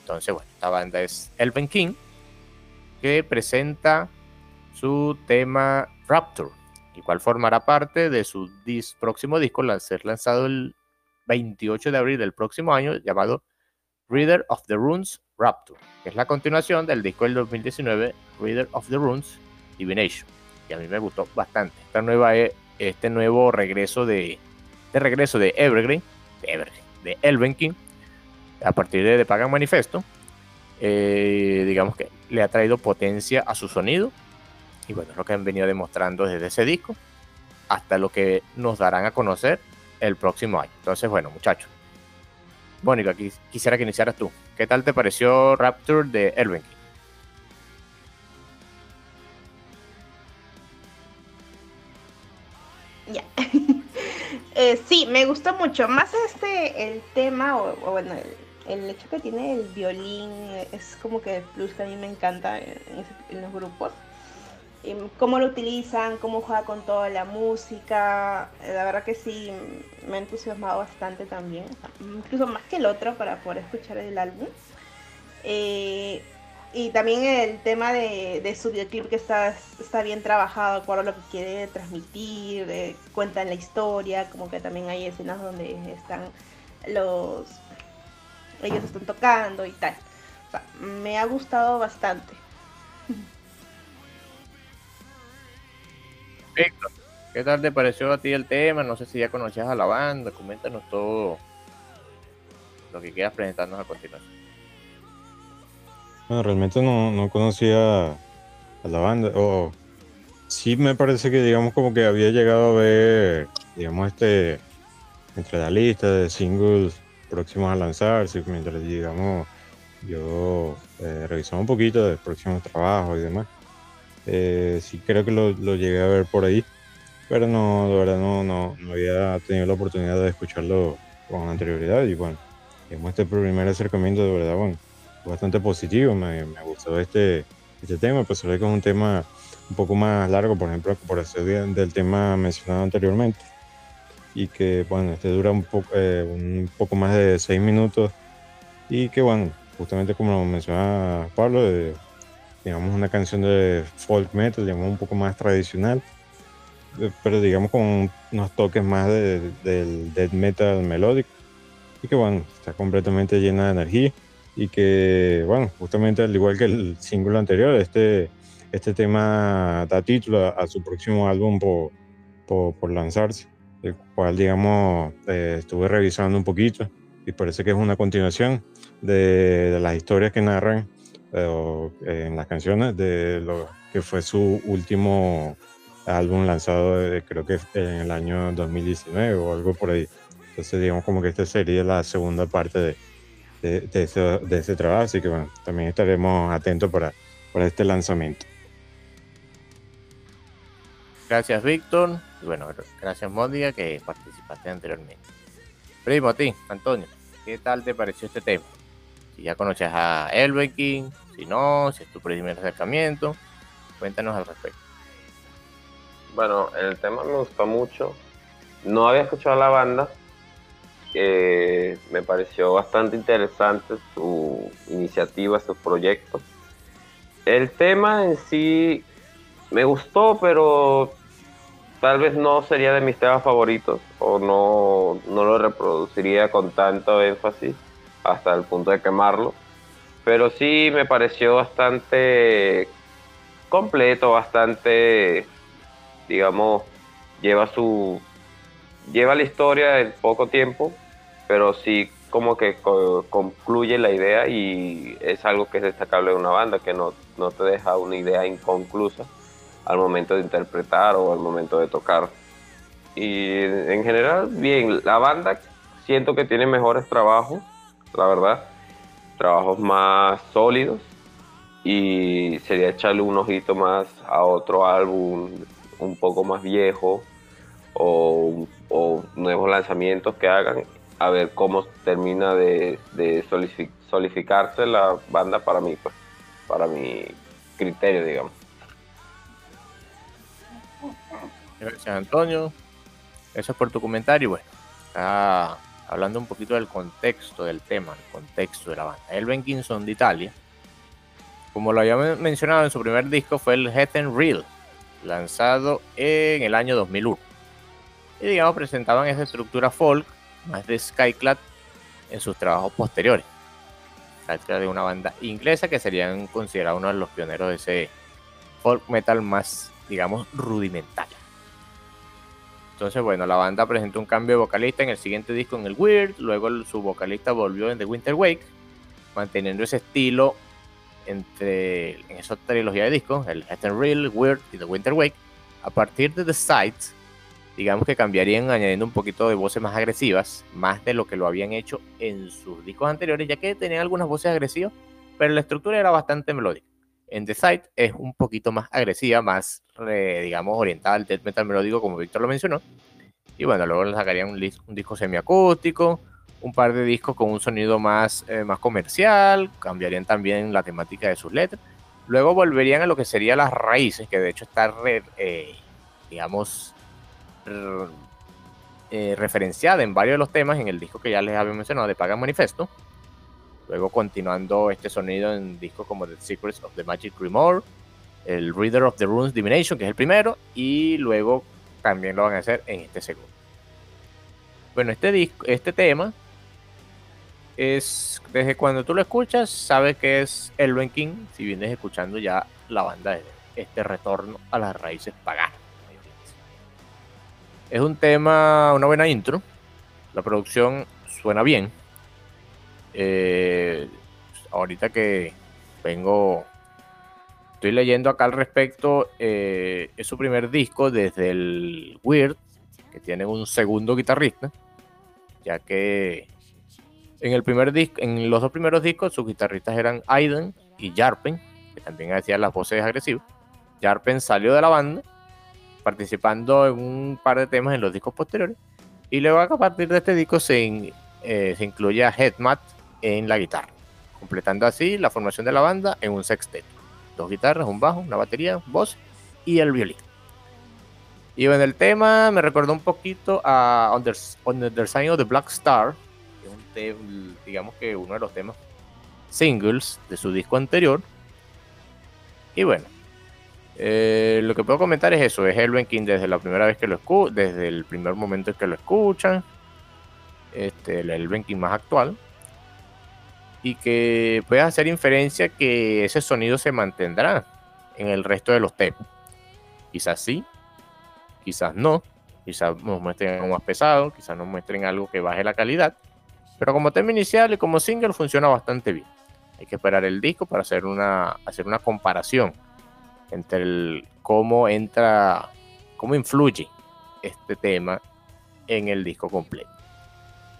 Entonces, bueno, esta banda es Elven King, que presenta su tema Rapture, el cual formará parte de su próximo disco, al ser lanzado el 28 de abril del próximo año, llamado Reader of the Runes Rapture, que es la continuación del disco del 2019 Reader of the Runes Divination, que a mí me gustó bastante. Esta nueva, e, este nuevo regreso de, de regreso de Evergreen, de Evergreen, de Elven King, a partir de The Pagan Manifesto, eh, digamos que le ha traído potencia a su sonido y bueno, es lo que han venido demostrando desde ese disco hasta lo que nos darán a conocer el próximo año. Entonces, bueno, muchachos. Mónica, quisiera que iniciaras tú. ¿Qué tal te pareció Rapture de Elven Ya. Eh, sí, me gustó mucho. Más este, el tema, o, bueno, el, hecho que tiene el violín es como que el plus que a mí me encanta en los grupos. Em, cómo lo utilizan, cómo juega con toda la música. Eh, la verdad que sí, me ha entusiasmado bastante también, incluso más que el otro para poder escuchar el álbum. Eh, y también el tema de, su videoclip que está, está bien trabajado, acuerdo lo que quiere transmitir, eh, cuentan la historia, como que también hay escenas donde están los... ellos están tocando y tal. me ha gustado bastante. Perfecto. ¿Qué tal te pareció a ti el tema? No sé si ya conocías a la banda. Coméntanos todo lo que quieras presentarnos a continuación. Bueno, realmente no, conocía a la banda. O sí me parece que, digamos, como que había llegado a ver, digamos, este, entre la lista de singles próximos a lanzarse, mientras, digamos, yo eh, revisaba un poquito de próximos trabajos y demás. Eh, sí creo que lo, llegué a ver por ahí, pero no, de verdad no, no, había tenido la oportunidad de escucharlo con anterioridad y bueno, este primer acercamiento de verdad, bueno, bastante positivo, me, me gustó este, este tema, pues que es un tema un poco más largo, por ejemplo, por ese del tema mencionado anteriormente, y que bueno, este dura un, poco eh, un poco más de seis minutos, y que bueno, justamente como mencionaba Pablo, de, digamos, una canción de folk metal, digamos, un poco más tradicional, eh, pero digamos con unos toques más del death metal melódico, y que bueno, está completamente llena de energía, y que bueno, justamente al igual que el single anterior, este, este tema da título a, su próximo álbum por, por, lanzarse, el cual digamos eh, estuve revisando un poquito y parece que es una continuación de, de las historias que narran eh, en las canciones de lo que fue su último álbum lanzado eh, creo que en el año 2019 o algo por ahí. Entonces digamos como que esta sería la segunda parte de, de, de, ese, de ese, trabajo, así que bueno, también estaremos atentos para, para este lanzamiento. Gracias Víctor, y bueno, gracias Mónica que participaste anteriormente. Primo, a ti, Antonio, ¿qué tal te pareció este tema? Si ya conoces a Elven King, si no, si es tu primer acercamiento, cuéntanos al respecto. Bueno, el tema me gustó mucho. No había escuchado a la banda. Me pareció bastante interesante su iniciativa, su proyecto. El tema en sí me gustó, pero tal vez no sería de mis temas favoritos o no, no lo reproduciría con tanto énfasis hasta el punto de quemarlo. Pero sí me pareció bastante completo, bastante, digamos, lleva su, lleva la historia en poco tiempo, pero sí como que concluye la idea y es algo que es destacable de una banda, que no, no te deja una idea inconclusa al momento de interpretar o al momento de tocar. Y en general, bien, la banda siento que tiene mejores trabajos la verdad. Trabajos más sólidos y sería echarle un ojito más a otro álbum un poco más viejo o, nuevos lanzamientos que hagan a ver cómo termina de, solidificarse la banda para mí, pues, para mi criterio, digamos. Gracias, Antonio. Es por tu comentario. Bueno, hablando un poquito del contexto del tema, el contexto de la banda. El Benkinson de Italia, como lo había mencionado en su primer disco, fue el Head and Real, lanzado en el año 2001. Y digamos, presentaban esa estructura folk, más de Skyclad, en sus trabajos posteriores. características de una banda inglesa que serían considerados uno de los pioneros de ese folk metal más, digamos, rudimentario. Entonces, bueno, la banda presentó un cambio de vocalista en el siguiente disco en el Weird, luego su vocalista volvió en The Winter Wake, manteniendo ese estilo entre en esa trilogía de discos, el Head Reel, Weird y The Winter Wake. A partir de The Sight, digamos que cambiarían añadiendo un poquito de voces más agresivas, más de lo que lo habían hecho en sus discos anteriores, ya que tenían algunas voces agresivas, pero la estructura era bastante melódica. En The Sight es un poquito más agresiva, más, digamos, orientada al death metal melódico, como Víctor lo mencionó. Y bueno, luego sacarían un, disco semiacústico, un par de discos con un sonido más, eh, más comercial, cambiarían también la temática de sus letras. Luego volverían a lo que serían las raíces, que de hecho está, re- eh, digamos, eh, referenciada en varios de los temas en el disco que ya les había mencionado de Pagan Manifesto. Luego continuando este sonido en discos como The Secrets of the Magic Grimoire, el Reader of the Runes Divination, que es el primero, y luego también lo van a hacer en este segundo. Bueno, este disco, este tema es desde cuando tú lo escuchas, sabes que es Elven King, si vienes escuchando ya la banda de este retorno a las raíces paganas. Es un tema, una buena intro. La producción suena bien. Eh, ahorita que vengo, estoy leyendo acá al respecto, eh, es su primer disco desde el Weird, que tiene un segundo guitarrista, ya que en el primer disco, en los dos primeros discos, sus guitarristas eran Aiden y Jarpen, que también hacían las voces agresivas. Jarpen salió de la banda, participando en un par de temas en los discos posteriores, y luego a partir de este disco se, in- eh, incluye Headmat en la guitarra, completando así la formación de la banda en un sexteto. Dos guitarras, un bajo, una batería, voz y el violín. Y en el tema me recordó un poquito a On the, Sign of the Black Star, digamos que uno de los temas singles de su disco anterior. Y bueno, eh, lo que puedo comentar es eso, es Elven King desde la primera vez que lo escuchan, desde el primer momento en que lo escuchan, este, el Elven King más actual, y que puedes hacer inferencia que ese sonido se mantendrá en el resto de los temas. Quizás sí, quizás no, quizás nos muestren algo más pesado, quizás nos muestren algo que baje la calidad, pero como tema inicial y como single funciona bastante bien. Hay que esperar el disco para hacer una, hacer una comparación entre el, cómo entra, cómo influye este tema en el disco completo.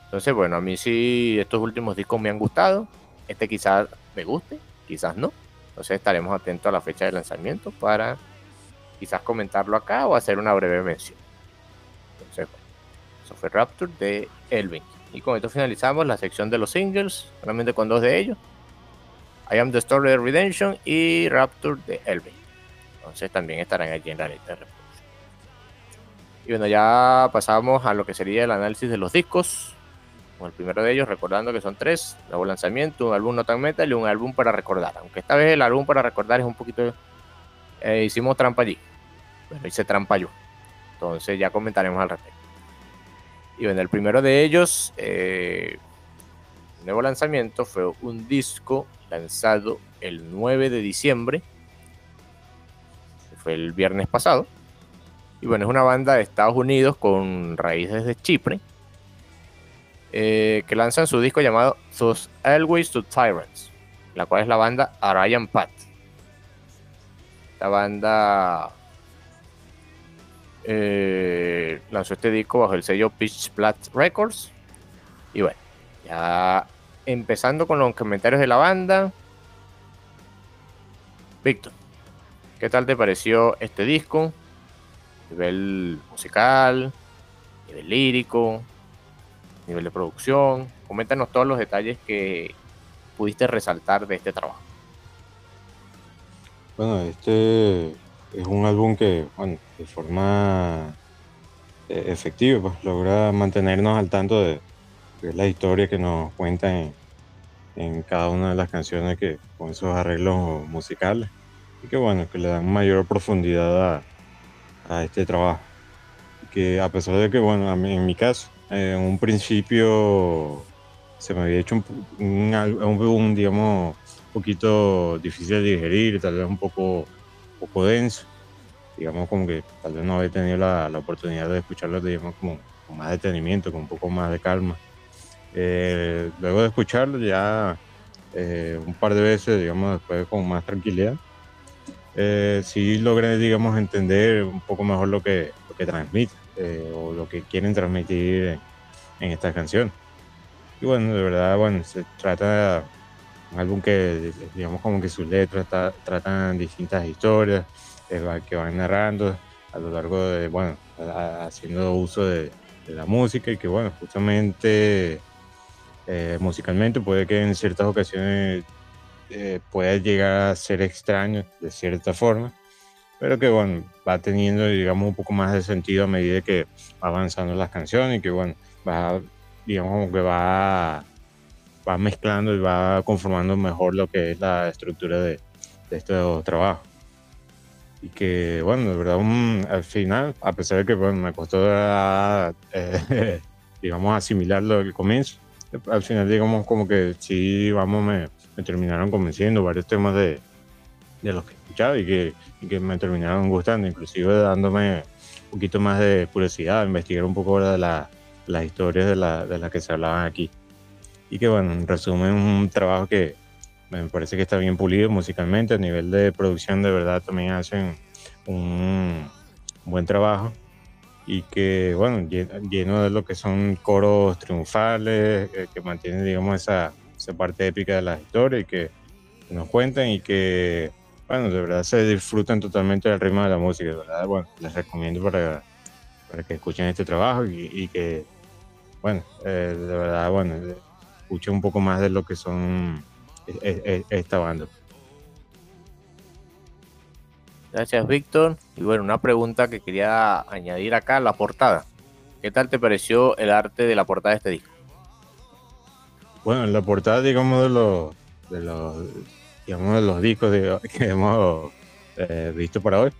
Entonces, bueno, a mí sí estos últimos discos me han gustado. Este quizás me guste, quizás no. Entonces estaremos atentos a la fecha de lanzamiento para quizás comentarlo acá o hacer una breve mención. Entonces, bueno, eso fue Rapture de Elvin. Y con esto finalizamos la sección de los singles, solamente con dos de ellos. I Am the Story of Redemption y Rapture de Elvin. Entonces también estarán allí en la lista de reproducción. Y bueno, ya pasamos a lo que sería el análisis de los discos. Con el primero de ellos, recordando que son tres: nuevo lanzamiento, un álbum no tan metal y un álbum para recordar. Aunque esta vez el álbum para recordar es un poquito. eh, hicimos trampa allí. Bueno, hice trampa yo. Entonces ya comentaremos al respecto. Y bueno, el primero de ellos, eh, nuevo lanzamiento, fue un disco lanzado el 9 de diciembre el viernes pasado. Y bueno, es una banda de Estados Unidos con raíces de Chipre, eh, que lanzan su disco llamado Those Always to Tyrants, la cual es la banda Arian Pat. Esta banda eh, lanzó este disco bajo el sello Pitch Black Records. Y bueno, ya empezando con los comentarios de la banda. Víctor, ¿Qué tal te pareció este disco? Nivel musical, nivel lírico, nivel de producción. Coméntanos todos los detalles que pudiste resaltar de este trabajo. Bueno, este es un álbum que, bueno, de forma eh, efectiva, pues logra mantenernos al tanto de, la historia que nos cuenta en, en cada una de las canciones que con esos arreglos musicales y que bueno, que le dan mayor profundidad a, a este trabajo. Que a pesar de que, bueno, mí- en mi caso, eh, en un principio se me había hecho un, un, un, digamos, un poquito difícil de digerir, tal vez un poco, poco denso. Digamos como que tal vez no había tenido la, la oportunidad de escucharlo, digamos, como, con más detenimiento, con un poco más de calma. Eh, luego de escucharlo ya eh, un par de veces, digamos, después con más tranquilidad, eh, sí logré, digamos, entender un poco mejor lo que, lo que transmite eh, o lo que quieren transmitir en, esta canción. Y bueno, de verdad, bueno, se trata de un álbum que, digamos, como que sus letras está, tratan distintas historias que van narrando a lo largo de, bueno, haciendo uso de, de la música y que, bueno, justamente eh, musicalmente puede que en ciertas ocasiones eh, pueda llegar a ser extraño de cierta forma, pero que bueno, va teniendo digamos un poco más de sentido a medida que va avanzando las canciones y que bueno, va digamos que va, va mezclando y va conformando mejor lo que es la estructura de, de estos trabajos. Y que bueno, de verdad un, al final, a pesar de que bueno, me costó eh, digamos asimilarlo al comienzo, al final digamos como que sí, vamos, me, me terminaron convenciendo varios temas de, de los que escuchaba y que, y que me terminaron gustando, inclusive dándome un poquito más de curiosidad, investigar un poco de la, las historias de las de la que se hablaban aquí. Y que bueno, en resumen, un trabajo que me parece que está bien pulido musicalmente, a nivel de producción de verdad también hacen un buen trabajo y que, bueno, lleno de lo que son coros triunfales, eh, que mantienen, digamos, esa, esa parte épica de la historia y que nos cuentan y que, bueno, de verdad se disfrutan totalmente del ritmo de la música, de verdad, bueno, les recomiendo para, para que escuchen este trabajo y, que, bueno, eh, de verdad, bueno, escuchen un poco más de lo que son esta banda. Gracias, Víctor. Y bueno, una pregunta que quería añadir acá, la portada. ¿Qué tal te pareció el arte de la portada de este disco? Bueno, la portada, digamos, de los, de los, digamos, de los discos de, que hemos eh, visto para hoy.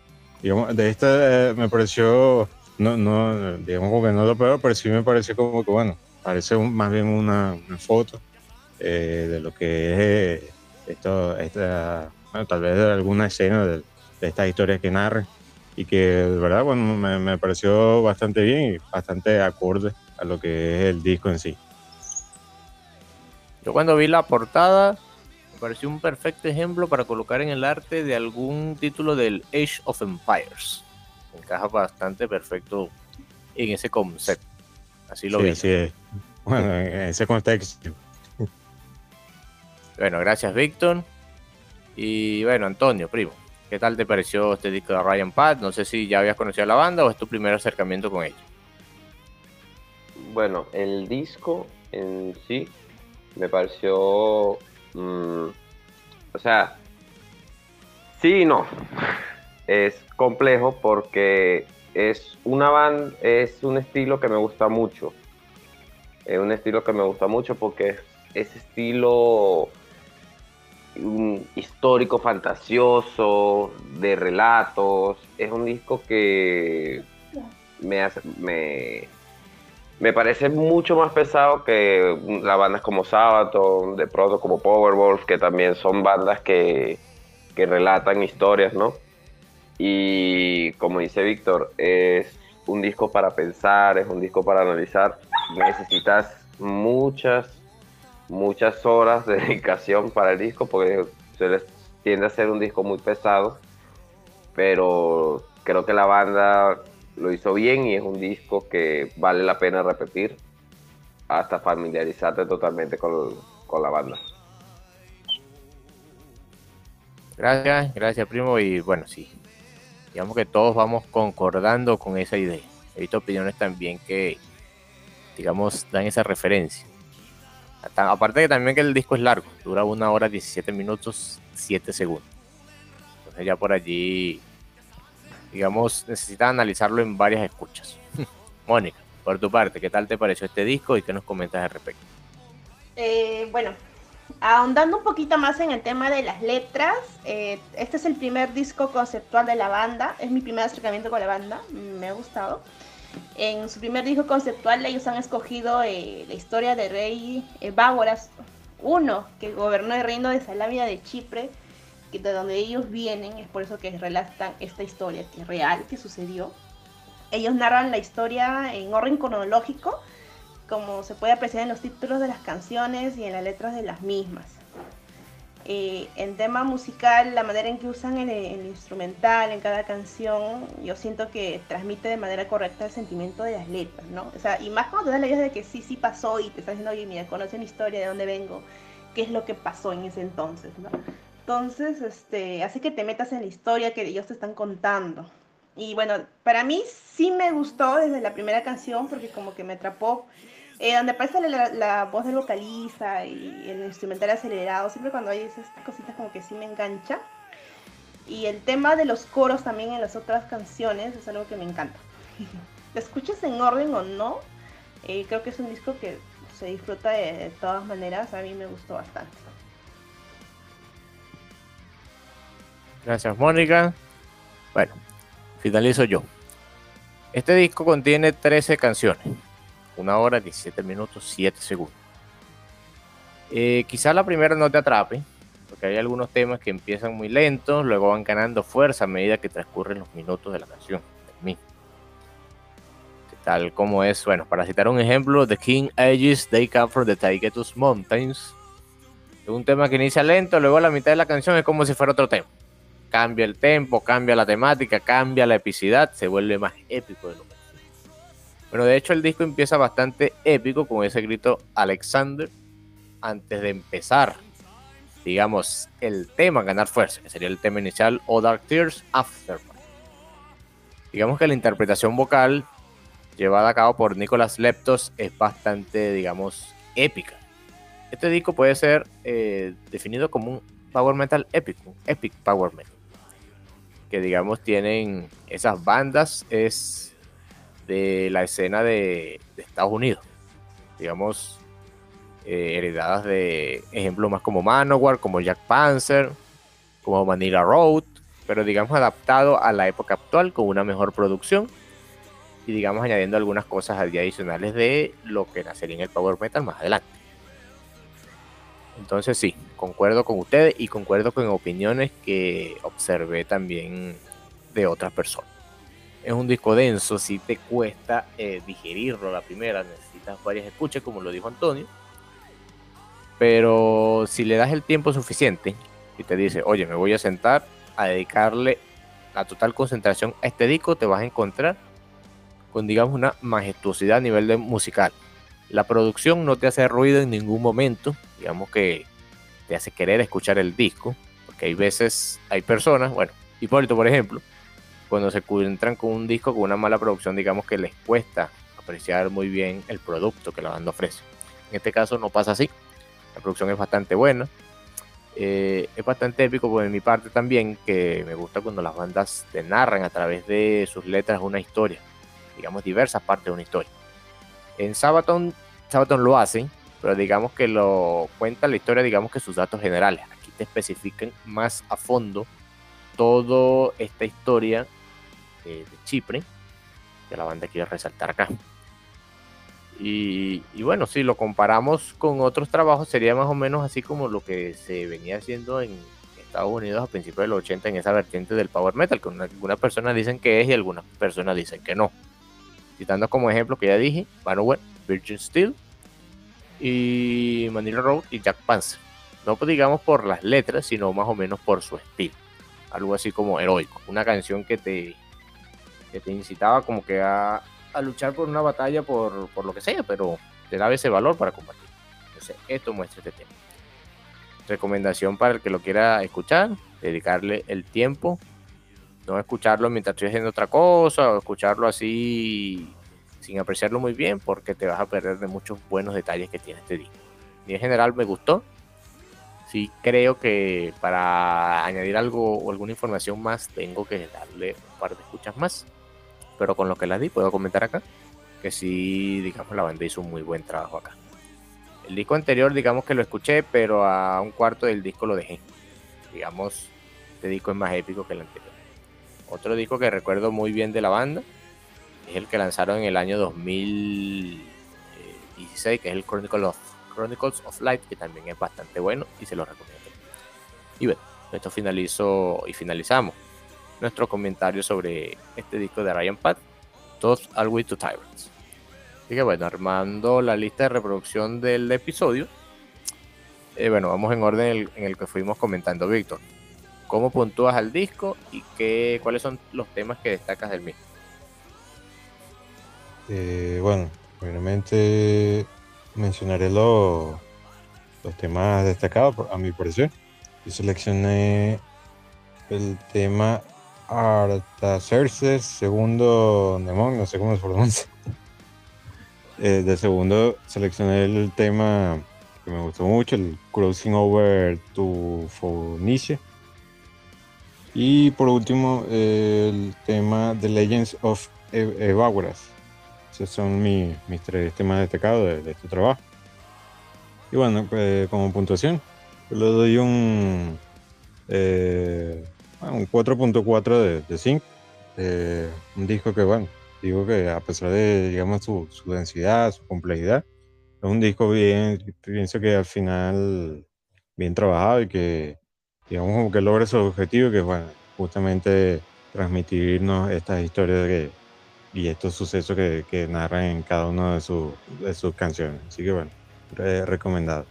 Digamos, de esta eh, me pareció, no, no, digamos que no lo peor, pero sí me pareció como que, bueno, parece un, más bien una, una foto eh, de lo que es esto, esta, bueno, tal vez de alguna escena de, de estas historias que narre y que de verdad bueno, me, me, pareció bastante bien y bastante acorde a lo que es el disco en sí. Yo cuando vi la portada me pareció un perfecto ejemplo para colocar en el arte de algún título del Age of Empires. Encaja bastante perfecto en ese concepto. Así lo sí, vi. Sí. Bueno, en ese contexto. Bueno, gracias Víctor. Y bueno, Antonio, primo. ¿Qué tal te pareció este disco de Ryan Pat? No sé si ya habías conocido a la banda o es tu primer acercamiento con ellos. Bueno, el disco en sí me pareció. Mmm, o sea, sí y no. Es complejo porque es una banda, es un estilo que me gusta mucho. Es un estilo que me gusta mucho porque es estilo un histórico fantasioso, de relatos. Es un disco que me, hace, me, me parece mucho más pesado que las bandas como Sabaton, de pronto como Powerwolf, que también son bandas que, que relatan historias, ¿no? Y como dice Víctor, es un disco para pensar, es un disco para analizar. Necesitas muchas muchas horas de dedicación para el disco porque se les tiende a ser un disco muy pesado, pero creo que la banda lo hizo bien y es un disco que vale la pena repetir hasta familiarizarte totalmente con, con la banda. Gracias, gracias primo y bueno, sí, digamos que todos vamos concordando con esa idea. He visto opiniones también que, digamos, dan esa referencia. Aparte que también que el disco es largo, dura una hora 17 minutos 7 segundos. Entonces ya por allí, digamos, necesita analizarlo en varias escuchas. Mónica, por tu parte, ¿qué tal te pareció este disco y qué nos comentas al respecto? Eh, bueno, ahondando un poquito más en el tema de las letras, eh, este es el primer disco conceptual de la banda, es mi primer acercamiento con la banda, me ha gustado. En su primer disco conceptual ellos han escogido eh, la historia de rey eh, Bágoras I, que gobernó el reino de Salamia de Chipre, que de donde ellos vienen, es por eso que relatan esta historia que es real, que sucedió. Ellos narran la historia en orden cronológico, como se puede apreciar en los títulos de las canciones y en las letras de las mismas. Eh, en tema musical, la manera en que usan el, instrumental en cada canción, yo siento que transmite de manera correcta el sentimiento de las letras, ¿no? O sea, y más cuando te das la idea de que sí, sí pasó y te estás diciendo, oye, mira, conoce mi historia, de dónde vengo, qué es lo que pasó en ese entonces, ¿no? Entonces, este, hace que te metas en la historia que ellos te están contando. Y bueno, para mí sí me gustó desde la primera canción porque como que me atrapó eh, donde aparece la, voz del vocalista y el instrumental acelerado, siempre cuando hay esas cositas como que sí me engancha. Y el tema de los coros también en las otras canciones es algo que me encanta. Lo escuches en orden o no, eh, creo que es un disco que se disfruta de, todas maneras, a mí me gustó bastante. Gracias Mónica. Bueno, finalizo yo. Este disco contiene 13 canciones una hora, 17 minutos, 7 segundos. Eh, quizá la primera no te atrape, porque hay algunos temas que empiezan muy lentos, luego van ganando fuerza a medida que transcurren los minutos de la canción. Tal como es, bueno, para citar un ejemplo, The King Ages They Come from the Taigetus Mountains. Es un tema que inicia lento, luego a la mitad de la canción es como si fuera otro tema. Cambia el tempo, cambia la temática, cambia la epicidad, se vuelve más épico de lo bueno, de hecho el disco empieza bastante épico con ese grito Alexander antes de empezar, digamos, el tema Ganar Fuerza, que sería el tema inicial O Dark Tears After. Digamos que la interpretación vocal llevada a cabo por Nicolas Leptos es bastante, digamos, épica. Este disco puede ser eh, definido como un power metal épico, epic power metal. Que digamos tienen esas bandas, es de la escena de, Estados Unidos. Digamos, eh, heredadas de ejemplos más como Manowar, como Jack Panzer, como Manila Road, pero digamos adaptado a la época actual con una mejor producción y digamos añadiendo algunas cosas adicionales de lo que nacería en el Power Metal más adelante. Entonces sí, concuerdo con ustedes y concuerdo con opiniones que observé también de otras personas es un disco denso, si te cuesta eh, digerirlo la primera, necesitas varias escuchas, como lo dijo Antonio. Pero si le das el tiempo suficiente y te dice, oye, me voy a sentar a dedicarle la total concentración a este disco, te vas a encontrar con, digamos, una majestuosidad a nivel de musical. La producción no te hace ruido en ningún momento, digamos que te hace querer escuchar el disco, porque hay veces, hay personas, bueno, Hipólito, por ejemplo, cuando se encuentran con un disco con una mala producción, digamos que les cuesta apreciar muy bien el producto que la banda ofrece. En este caso no pasa así. La producción es bastante buena. Eh, es bastante épico por mi parte también, que me gusta cuando las bandas te narran a través de sus letras una historia, digamos diversas partes de una historia. En Sabaton, Sabaton lo hacen, pero digamos que lo cuenta la historia, digamos que sus datos generales. Aquí te especifican más a fondo toda esta historia de, Chipre, que la banda quiere resaltar acá. Y, bueno, si lo comparamos con otros trabajos, sería más o menos así como lo que se venía haciendo en Estados Unidos a principios de los 80 en esa vertiente del power metal, que algunas personas dicen que es y algunas personas dicen que no. Citando como ejemplo que ya dije, Manowar, Virgin Steel y Manila Road y Jack Panzer. No digamos por las letras, sino más o menos por su estilo. Algo así como heroico. Una canción que te te incitaba como que a, luchar por una batalla por, lo que sea, pero te daba ese valor para compartir. Entonces, esto muestra este tema. Recomendación para el que lo quiera escuchar, dedicarle el tiempo, no escucharlo mientras estoy haciendo otra cosa, o escucharlo así sin apreciarlo muy bien, porque te vas a perder de muchos buenos detalles que tiene este disco. Y en general me gustó. Sí creo que para añadir algo o alguna información más tengo que darle un par de escuchas más pero con lo que las di puedo comentar acá que sí, digamos, la banda hizo un muy buen trabajo acá. El disco anterior, digamos que lo escuché, pero a un cuarto del disco lo dejé. Digamos, este disco es más épico que el anterior. Otro disco que recuerdo muy bien de la banda es el que lanzaron en el año 2016, que es el Chronicles of, Light, que también es bastante bueno y se lo recomiendo. Y bueno, esto finalizo y finalizamos nuestro comentario sobre este disco de Ryan Pat, Todos Are Way to Tyrants. Así que bueno, armando la lista de reproducción del episodio, eh, bueno, vamos en orden en el que fuimos comentando, Víctor. ¿Cómo puntúas al disco y qué, cuáles son los temas que destacas del mismo? Eh, bueno, primeramente mencionaré los, los temas destacados, a mi parecer. Yo seleccioné el tema Artaxerxes, segundo Nemón, no sé cómo se pronuncia. Eh, de segundo seleccioné el tema que me gustó mucho, el Crossing Over to Phoenicia. Y por último, el tema The Legends of Evagoras. Esos son mis tres temas destacados de, este trabajo. Y bueno, pues, como puntuación, le doy un, eh, un 4.4 de, 5. Eh, un disco que, bueno, digo que a pesar de, digamos, su, su, densidad, su complejidad, es un disco bien, pienso que al final bien trabajado y que, digamos, como que logra su objetivo, que es, bueno, justamente transmitirnos estas historias que, y estos sucesos que, que narran en cada una de, de sus canciones. Así que, bueno, recomendado.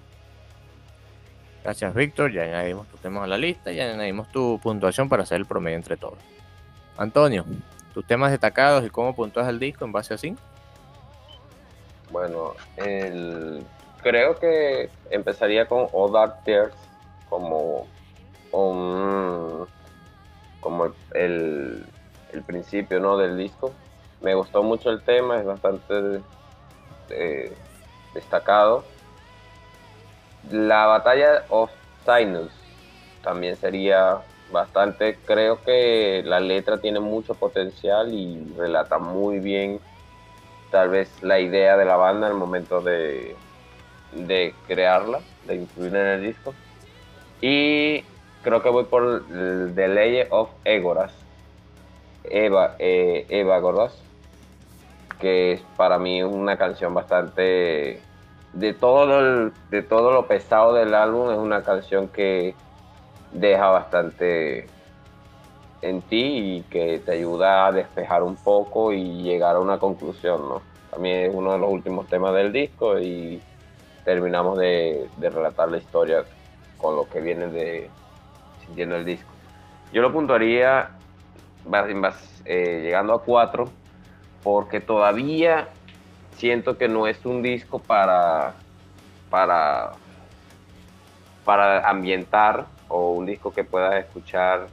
Gracias, Víctor. Ya añadimos tu tema a la lista y añadimos tu puntuación para hacer el promedio entre todos. Antonio, tus temas destacados y cómo puntúas el disco en base a 5. Bueno, el, creo que empezaría con All Dark Tears como un, como el, el, principio ¿no? del disco. Me gustó mucho el tema, es bastante eh, destacado. La batalla of Sinus también sería bastante, creo que la letra tiene mucho potencial y relata muy bien tal vez la idea de la banda el momento de, de crearla, de incluirla en el disco. Y creo que voy por The Legend of Egoras, Eva, eh, Eva Goras, que es para mí una canción bastante de todo, lo, de todo lo pesado del álbum, es una canción que deja bastante en ti y que te ayuda a despejar un poco y llegar a una conclusión, ¿no? También es uno de los últimos temas del disco y terminamos de, relatar la historia con lo que viene de sintiendo el disco. Yo lo puntuaría eh, llegando a cuatro porque todavía siento que no es un disco para, para, para ambientar o un disco que puedas escuchar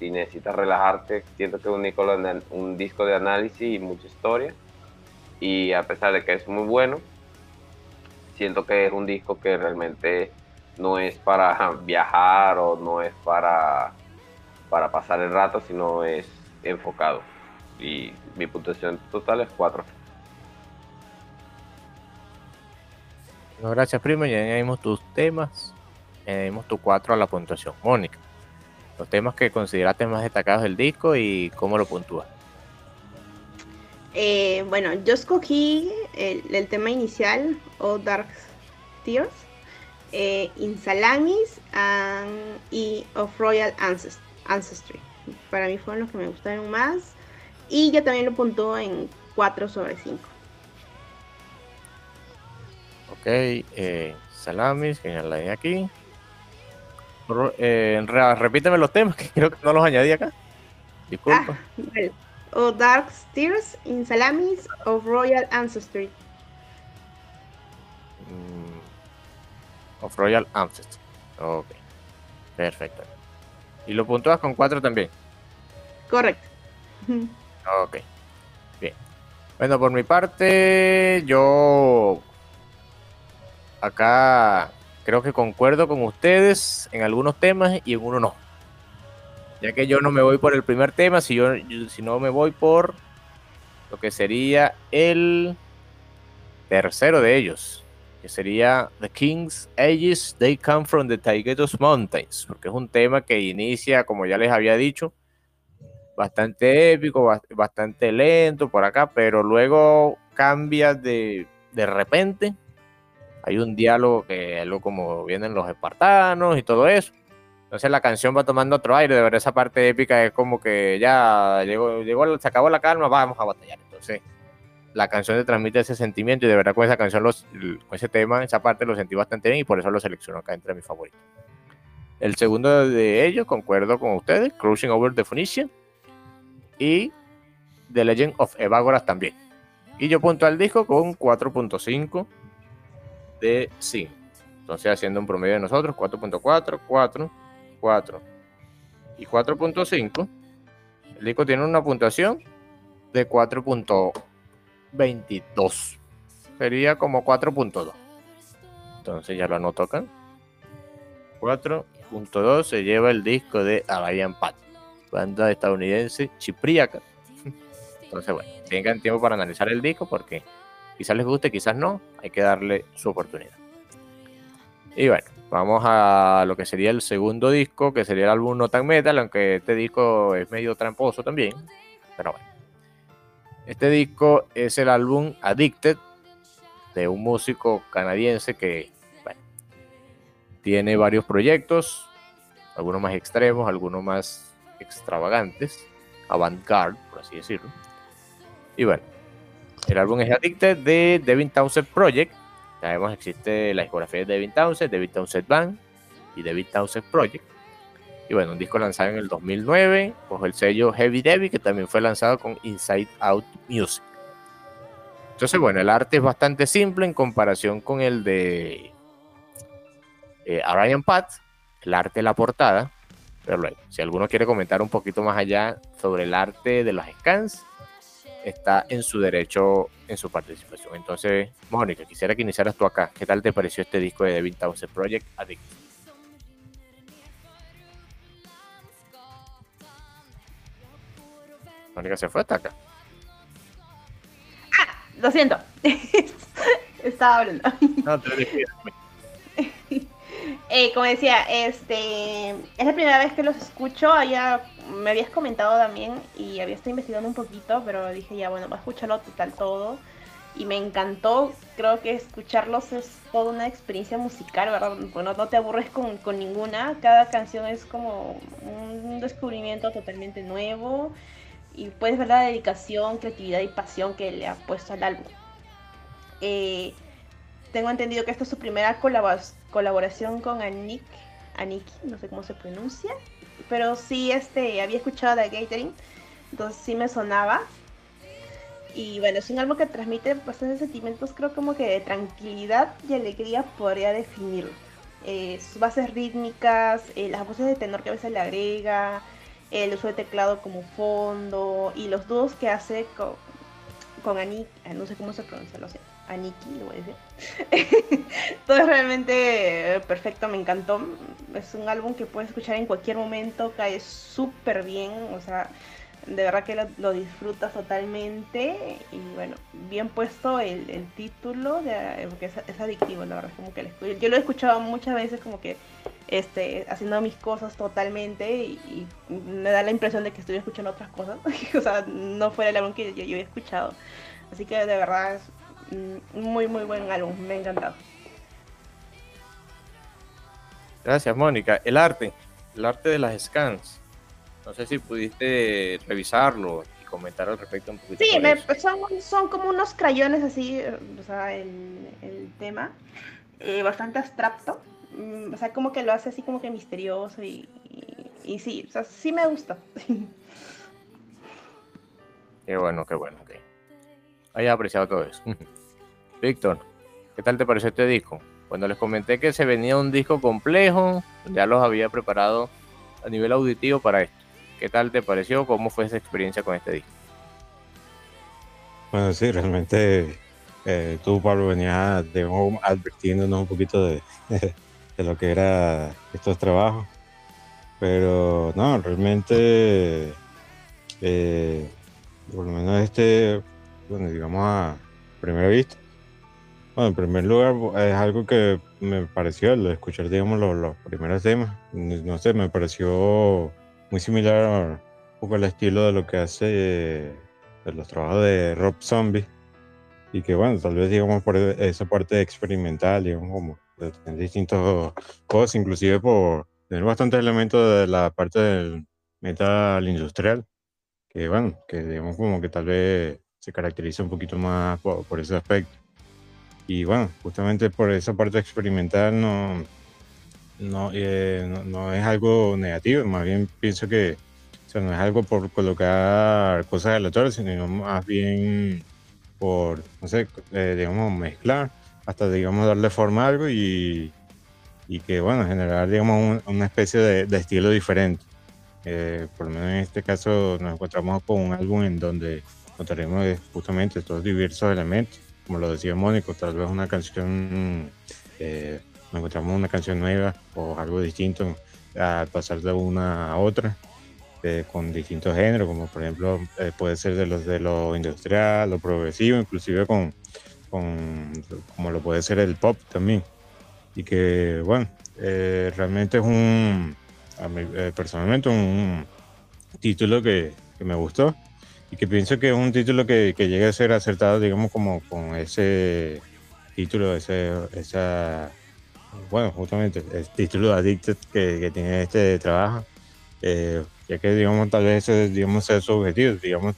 si necesitas relajarte. Siento que es un un disco de análisis y mucha historia. Y a pesar de que es muy bueno, siento que es un disco que realmente no es para viajar o no es para, para pasar el rato, sino es enfocado. Y mi puntuación total es 4. gracias, primo. Ya añadimos tus temas. Añadimos tu 4 a la puntuación. Mónica, los temas que consideraste más destacados del disco y cómo lo puntúas. Eh, bueno, yo escogí el, tema inicial, O Dark Tears, eh, Insalamis y Of Royal Ancestry. Para mí fueron los que me gustaron más. Y yo también lo puntúo en 4 sobre 5. Ok, eh, salamis, que di aquí. Eh, repíteme los temas, que creo que no los añadí acá. Disculpa. Ah, o Dark Steers in Salamis of Royal Ancestry. Mm, of Royal Ancestry. Ok. Perfecto. ¿Y lo puntúas con 4 también? Correcto. Ok. Bien. Bueno, por mi parte, yo acá creo que concuerdo con ustedes en algunos temas y en uno no. Ya que yo no me voy por el primer tema, si yo, si no me voy por lo que sería el tercero de ellos, que sería The King's Ages, They Come from the Taigetos Mountains, porque es un tema que inicia, como ya les había dicho, bastante épico, bas- bastante lento por acá, pero luego cambia de, de repente. Hay un diálogo que algo como vienen los espartanos y todo eso. Entonces la canción va tomando otro aire, de verdad esa parte épica es como que ya llegó, llegó, se acabó la calma, vamos a batallar. Entonces la canción te transmite ese sentimiento y de verdad con esa canción, los, con ese tema, esa parte lo sentí bastante bien y por eso lo selecciono acá entre mis favoritos. El segundo de ellos, concuerdo con ustedes, Cruising Over the Phoenician y The Legend of Evagoras también. Y yo punto al disco con 4.5 de 5. Entonces haciendo un promedio de nosotros, 4.4, 4, 4 y 4.5. El disco tiene una puntuación de 4.22. Sería como 4.2. Entonces ya lo anoto acá. 4.2 se lleva el disco de Arian Pat, banda estadounidense chipriaca. Entonces, bueno, tengan tiempo para analizar el disco porque quizás les guste, quizás no. Hay que darle su oportunidad. Y bueno, vamos a lo que sería el segundo disco, que sería el álbum No Tan Metal, aunque este disco es medio tramposo también. Pero bueno. Este disco es el álbum Addicted de un músico canadiense que tiene varios proyectos, algunos más extremos, algunos más extravagantes, avant-garde, por así decirlo. Y bueno, el álbum es Addicted de Devin Townsend Project. Sabemos existe la discografía de Devin Townsend, Devin Townsend Band y Devin Townsend Project. Y bueno, un disco lanzado en el 2009 bajo el sello Heavy Debbie, que también fue lanzado con Inside Out Music. Entonces, bueno, el arte es bastante simple en comparación con el de eh, Arian Pat, el arte de la portada. Pero luego, si alguno quiere comentar un poquito más allá sobre el arte de los scans, está en su derecho en su participación. Entonces, Mónica, quisiera que iniciaras tú acá. ¿Qué tal te pareció este disco de Devin Townsend Project Addict? Mónica se fue hasta acá. Lo siento. Estaba hablando. No, te despido. Eh, como decía, este es la primera vez que los escucho. Me habías comentado también y había estado investigando un poquito, pero dije ya, bueno, voy a escucharlo total todo. Y me encantó. Creo que escucharlos es toda una experiencia musical, ¿verdad? Bueno, no te aburres con, con ninguna. Cada canción es como un descubrimiento totalmente nuevo. Y puedes ver la dedicación, creatividad y pasión que le ha puesto al álbum. Eh, tengo entendido que esta es su primera colabor- colaboración con Anik, Aniki, no sé cómo se pronuncia, pero sí este, había escuchado de Gathering, entonces sí me sonaba. Y bueno, es un álbum que transmite bastantes sentimientos, creo como que de tranquilidad y alegría podría definirlo. Eh, sus bases rítmicas, eh, las voces de tenor que a veces le agrega, el uso de teclado como fondo y los dúos que hace con, con Aniki, ah, no sé cómo se pronuncia, lo sé, Aniki, lo voy a decir. Todo es realmente eh, perfecto, me encantó. Es un álbum que puedes escuchar en cualquier momento, cae súper bien, o sea, de verdad que lo, lo disfrutas totalmente. Y bueno, bien puesto el, título, de, porque es, adictivo, la verdad, como que yo lo he escuchado muchas veces como que este, haciendo mis cosas totalmente y, me da la impresión de que estoy escuchando otras cosas. o sea, no fuera el álbum que yo, yo he escuchado. Así que de verdad es muy, muy buen álbum, me ha encantado. Gracias, Mónica. El arte, el arte de las scans. No sé si pudiste revisarlo y comentar al respecto un poquito. Sí, me- eso. son, son como unos crayones así, eh, o sea, el, el tema, eh, bastante abstracto. Mm, O sea, como que lo hace así como que misterioso y, y, y sí, o sea, sí me gusta. Qué bueno, qué bueno. que hayas apreciado todo eso. Víctor, ¿qué tal te pareció este disco? Cuando les comenté que se venía un disco complejo, ya los había preparado a nivel auditivo para esto. ¿Qué tal te pareció? ¿Cómo fue esa experiencia con este disco? Bueno, sí, realmente eh, tú, Pablo, venías advirtiéndonos un poquito de, de lo que era estos trabajos. Pero no, realmente, eh, por lo menos este, bueno, digamos a primera vista. Bueno, en primer lugar, es algo que me pareció, al escuchar, digamos, los, los primeros temas, no sé, me pareció muy similar poco el estilo de lo que hace de los trabajos de Rob Zombie. Y que bueno, tal vez digamos por esa parte experimental, digamos como en distintos cosas, inclusive por tener bastantes elementos de la parte del metal industrial, que bueno, que digamos como que tal vez se caracteriza un poquito más por, ese aspecto. Y bueno, justamente por esa parte experimental no, no, eh, no, es algo negativo, más bien pienso que no es algo por colocar cosas aleatorias, sino más bien por, no sé, eh, digamos, mezclar, hasta, digamos, darle forma a algo y, y que, bueno, generar, digamos, una especie de, estilo diferente. Eh, por lo menos en este caso nos encontramos con un álbum en donde encontraremos justamente estos diversos elementos, como lo decía Mónico, tal vez una canción, eh, encontramos una canción nueva o algo distinto al pasar de una a otra, eh, con distintos géneros, como por ejemplo eh, puede ser de los de lo industrial, lo progresivo, inclusive con, con como lo puede ser el pop también. Y que bueno, realmente es un, personalmente un título que, que me gustó y que pienso que es un título que, que llega a ser acertado, digamos, como con ese título, ese, esa, bueno, justamente el título de Addicted que, que tiene este trabajo, eh, ya que, digamos, tal vez ese, digamos, sea su objetivo, digamos,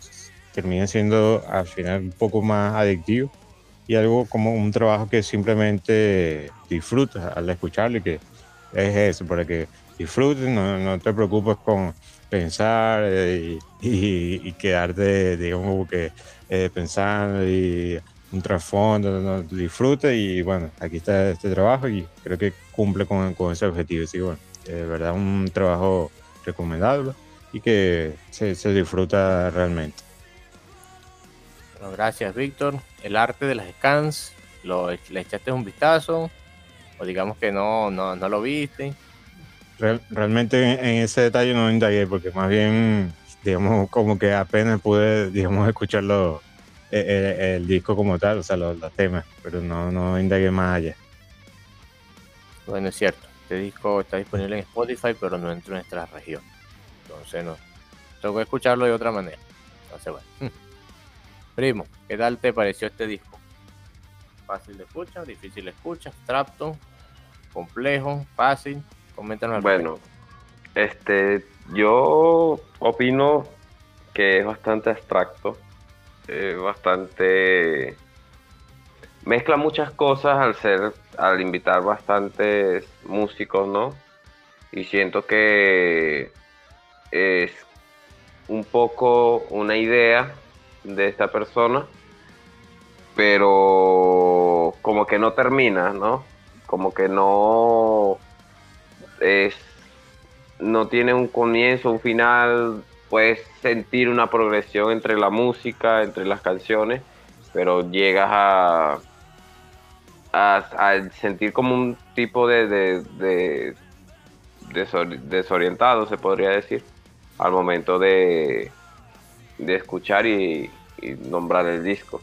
termina siendo al final un poco más adictivo y algo como un trabajo que simplemente disfrutas al escucharlo y que es eso, para que disfrutes, no, no te preocupes con pensar eh, y, quedarte, digamos, que eh, pensando y un trasfondo, disfrute y bueno, aquí está este trabajo y creo que cumple con, con ese objetivo. Así bueno, de verdad un trabajo recomendable y que se, disfruta realmente. Gracias Víctor. El arte de las scans, lo, ¿le echaste un vistazo? O digamos que no, no, no lo viste realmente en, ese detalle no indagué porque más bien, digamos, como que apenas pude, digamos, escucharlo, el, eh, eh, el, disco como tal, o sea, los, temas, pero no, no indagué más allá. Bueno, es cierto, este disco está disponible en Spotify, pero no entra en nuestra región. Entonces, no, tengo que escucharlo de otra manera. Entonces, bueno. Primo, ¿qué tal te pareció este disco? Fácil de escuchar, difícil de escuchar, abstracto, complejo, fácil. Coméntanos. Bueno, este, yo opino que es bastante abstracto, eh, bastante mezcla muchas cosas al ser, al invitar bastantes músicos, ¿no? Y siento que es un poco una idea de esta persona, pero como que no termina, ¿no? Como que no es, no tiene un comienzo, un final, puedes sentir una progresión entre la música, entre las canciones, pero llegas a, a, sentir como un tipo de, de, desorientado, se podría decir, al momento de, de escuchar y, y nombrar el disco.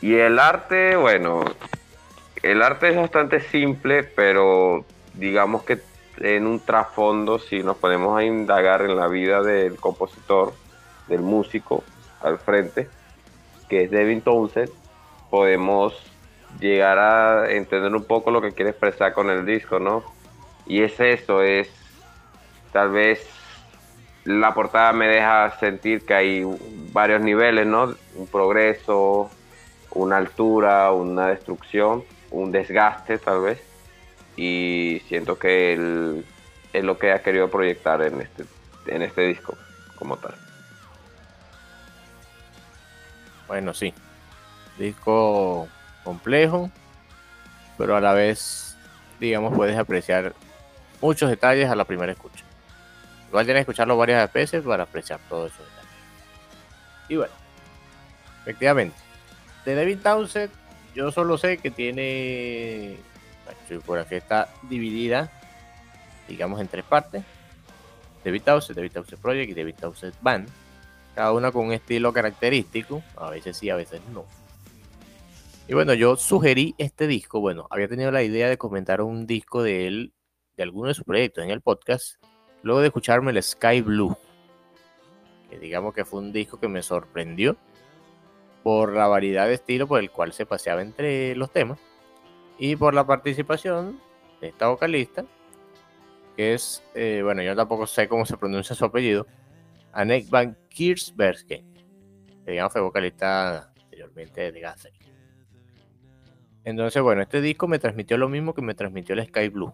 Y el arte, bueno, el arte es bastante simple, pero digamos que en un trasfondo, si nos ponemos a indagar en la vida del compositor, del músico al frente, que es Devin Townsend, podemos llegar a entender un poco lo que quiere expresar con el disco, ¿no? Y es eso, es tal vez la portada me deja sentir que hay varios niveles, ¿no? Un progreso, una altura, una destrucción, un desgaste tal vez y siento que él es lo que ha querido proyectar en este, en este disco como tal. Bueno, sí. Disco complejo, pero a la vez, digamos, puedes apreciar muchos detalles a la primera escucha. Igual tienes que escucharlo varias veces para apreciar todos esos detalles. Y bueno, efectivamente, de David Townsend, yo solo sé que tiene la discografía está dividida, digamos, en tres partes. David Townsend, David Townsend Project y David Townsend Band. Cada una con un estilo característico, a veces sí, a veces no. Y bueno, yo sugerí este disco, bueno, había tenido la idea de comentar un disco de él, de alguno de sus proyectos en el podcast, luego de escucharme el Sky Blue. que digamos que fue un disco que me sorprendió por la variedad de estilo por el cual se paseaba entre los temas y por la participación de esta vocalista, que es, eh, bueno, yo tampoco sé cómo se pronuncia su apellido, Anek Van Kiersbergen, que digamos fue vocalista anteriormente de Gazer. Entonces, bueno, este disco me transmitió lo mismo que me transmitió el Sky Blue.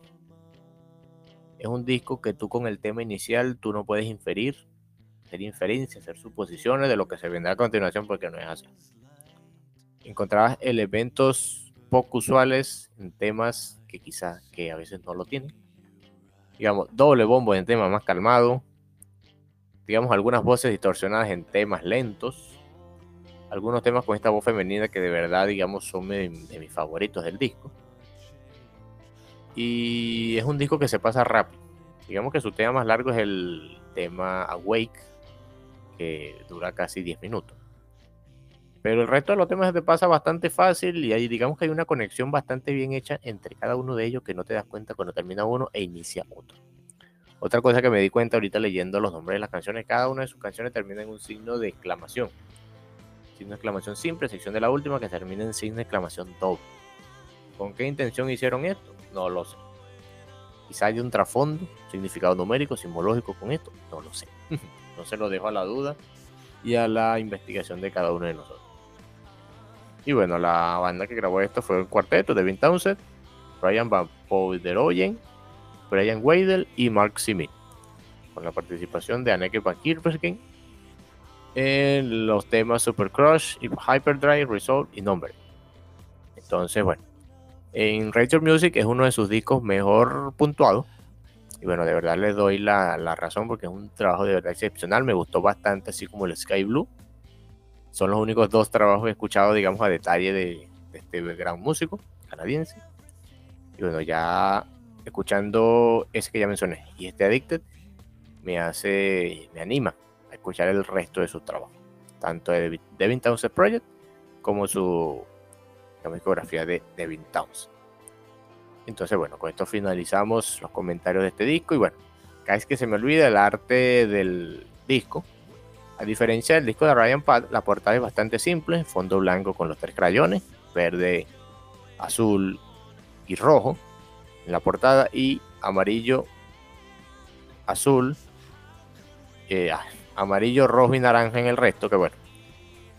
Es un disco que tú con el tema inicial tú no puedes inferir, hacer inferencias, hacer suposiciones de lo que se vendrá a continuación porque no es así. Encontrabas elementos poco usuales en temas que quizás que a veces no lo tienen. Digamos, doble bombo en temas más calmado. Digamos, algunas voces distorsionadas en temas lentos. Algunos temas con esta voz femenina que de verdad, digamos, son de, de mis favoritos del disco. Y es un disco que se pasa rápido. Digamos que su tema más largo es el tema Awake, que dura casi 10 minutos. Pero el resto de los temas te pasa bastante fácil y ahí digamos que hay una conexión bastante bien hecha entre cada uno de ellos que no te das cuenta cuando termina uno e inicia otro. Otra cosa que me di cuenta ahorita leyendo los nombres de las canciones, cada una de sus canciones termina en un signo de exclamación. Signo de exclamación simple, sección de la última que termina en signo de exclamación doble. ¿Con qué intención hicieron esto? No lo sé. Quizá hay un trasfondo, significado numérico, simbológico con esto, no lo sé. no se lo dejo a la duda y a la investigación de cada uno de nosotros. Y bueno, la banda que grabó esto fue el cuarteto de Vin Townsend, Brian Van Poederoyen, Brian Weidel y Mark Simi, con la participación de Anneke Van Kierperken en los temas Super Crush, Hyperdrive, Resolve y Number. Entonces, bueno, en Rachel Music es uno de sus discos mejor puntuados. Y bueno, de verdad les doy la, la, razón porque es un trabajo de verdad excepcional. Me gustó bastante, así como el Sky Blue. Son los únicos dos trabajos que he escuchado, digamos, a detalle de, de este gran músico canadiense. Y bueno, ya escuchando ese que ya mencioné y este Addicted, me hace, me anima a escuchar el resto de sus trabajos. Tanto de Devin Townsend Project como su discografía de Devin Townsend. Entonces, bueno, con esto finalizamos los comentarios de este disco. Y bueno, cada vez que se me olvida el arte del disco, a diferencia del disco de Ryan Pad, la portada es bastante simple: fondo blanco con los tres crayones, verde, azul y rojo en la portada, y amarillo, azul, eh, amarillo, rojo y naranja en el resto. Que bueno,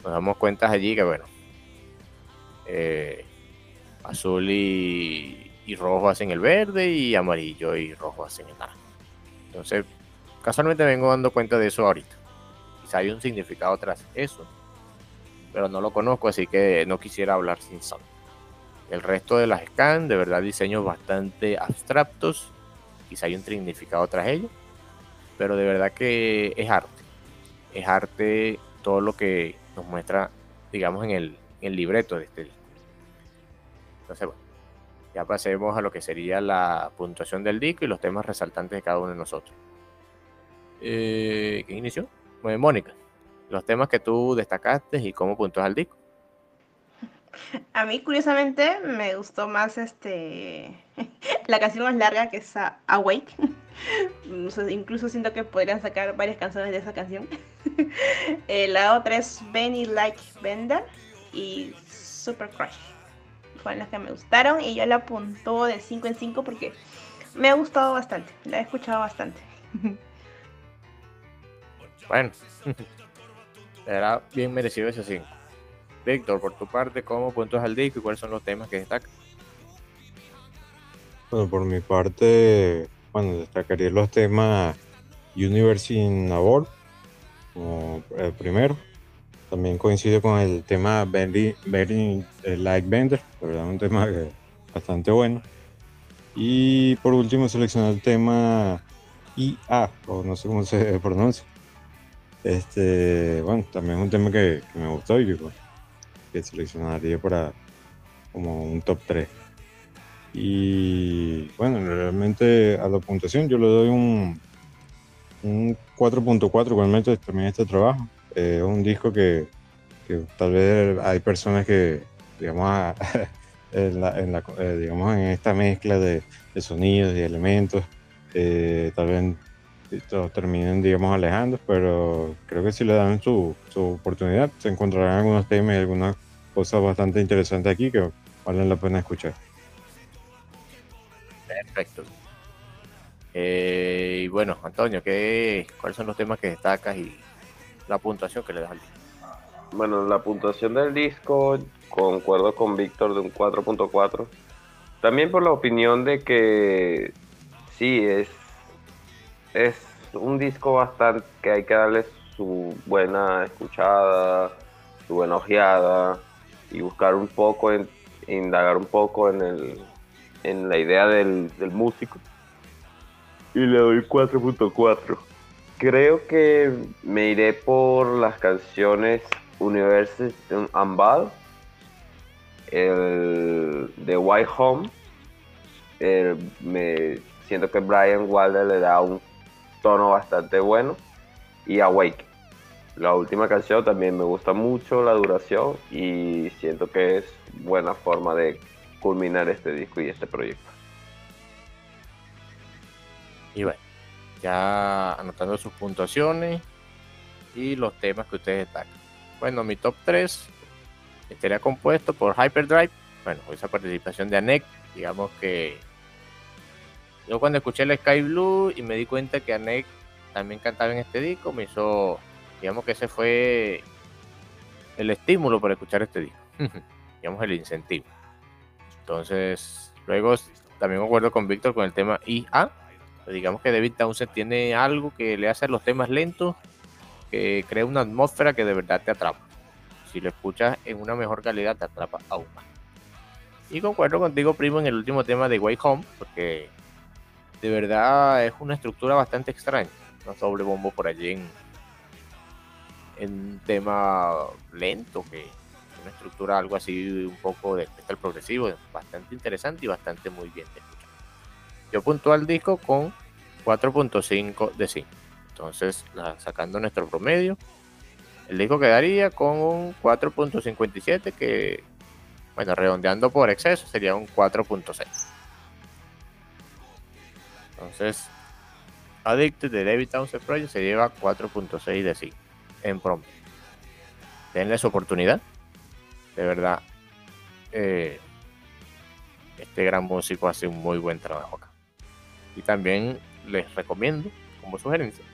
nos damos cuenta allí que bueno, eh, azul y, rojo hacen el verde y amarillo y rojo hacen el naranja. Entonces, casualmente vengo dando cuenta de eso ahorita. Hay un significado tras eso, pero no lo conozco, así que no quisiera hablar sin saber. El resto de las scan, de verdad, diseños bastante abstractos. Quizá hay un significado tras ellos, pero de verdad que es arte. Es arte todo lo que nos muestra, digamos, en el, el libreto de este disco. Entonces, bueno, ya pasemos a lo que sería la puntuación del disco y los temas resaltantes de cada uno de nosotros. Eh, ¿Quién inició? Mónica, los temas que tú destacaste y cómo puntúas al disco. A mí, curiosamente, me gustó más este la canción más larga que es Awake. Incluso siento que podrían sacar varias canciones de esa canción. Eh, la otra es Benny Like Bender y Super Crush. Fueron las que me gustaron y yo la apuntó de 5 en 5 porque me ha gustado bastante. La he escuchado bastante. Bueno, será bien merecido ese 5. Víctor, por tu parte, ¿cómo puntos al disco y cuáles son los temas que destacan? Bueno, por mi parte, bueno, destacaría los temas Universe in como el primero. También coincide con el tema Very, very Like Bender, verdad, un tema bastante bueno. Y por último, seleccioné el tema IA, o no sé cómo se pronuncia. Este, bueno, también es un tema que, que me gustó y que, seleccionaría para como un top 3. Y bueno, realmente a la puntuación yo le doy un, un 4.4 realmente terminé este trabajo. Es eh, un disco que, que, tal vez hay personas que, digamos, en, la, en, la, eh, digamos, en esta mezcla de, de, sonidos y elementos, eh, tal vez todos terminen, digamos, alejando, pero creo que si le dan su, su oportunidad, se encontrarán algunos temas y algunas cosas bastante interesantes aquí que valen la pena escuchar. Perfecto. Eh, y bueno, Antonio, ¿qué, ¿cuáles son los temas que destacas y la puntuación que le das al disco? Bueno, la puntuación del disco, concuerdo con Víctor de un 4.4. También por la opinión de que sí, es, es un disco bastante que hay que darle su buena escuchada, su buena ojeada y buscar un poco, en, indagar un poco en, el, en la idea del, del músico. Y le doy 4.4. Creo que me iré por las canciones University and Ball, el de White Home. me siento que Brian Wilder le da un tono bastante bueno. Y Awake. La última canción también me gusta mucho la duración y siento que es buena forma de culminar este disco y este proyecto. Y bueno, ya anotando sus puntuaciones y los temas que ustedes destacan. Bueno, mi top 3 estaría compuesto por Hyperdrive, bueno, esa participación de Anek, digamos que yo cuando escuché el Sky Blue y me di cuenta que Anek también cantaba en este disco, me hizo, digamos que ese fue el estímulo para escuchar este disco, digamos el incentivo. Entonces, luego también me acuerdo con Víctor con el tema IA, digamos que David Townsend tiene algo que le hace los temas lentos, que crea una atmósfera que de verdad te atrapa. Si lo escuchas en una mejor calidad, te atrapa aún más. Y concuerdo contigo, primo, en el último tema de Way Home, porque de verdad es una estructura bastante extraña. Un doble bombo por allí en, tema lento, que una estructura algo así un poco de metal progresivo, bastante interesante y bastante muy bien de escuchar. Yo punto al disco con 4.5 de 5. Entonces, sacando nuestro promedio, el disco quedaría con un 4.57 que, bueno, redondeando por exceso sería un 4.6. Entonces, Addicted de David Townsend Project se lleva 4.6 de 5 en promedio. Denle su oportunidad. De verdad, eh, este gran músico hace un muy buen trabajo acá. Y también les recomiendo, como sugerencia,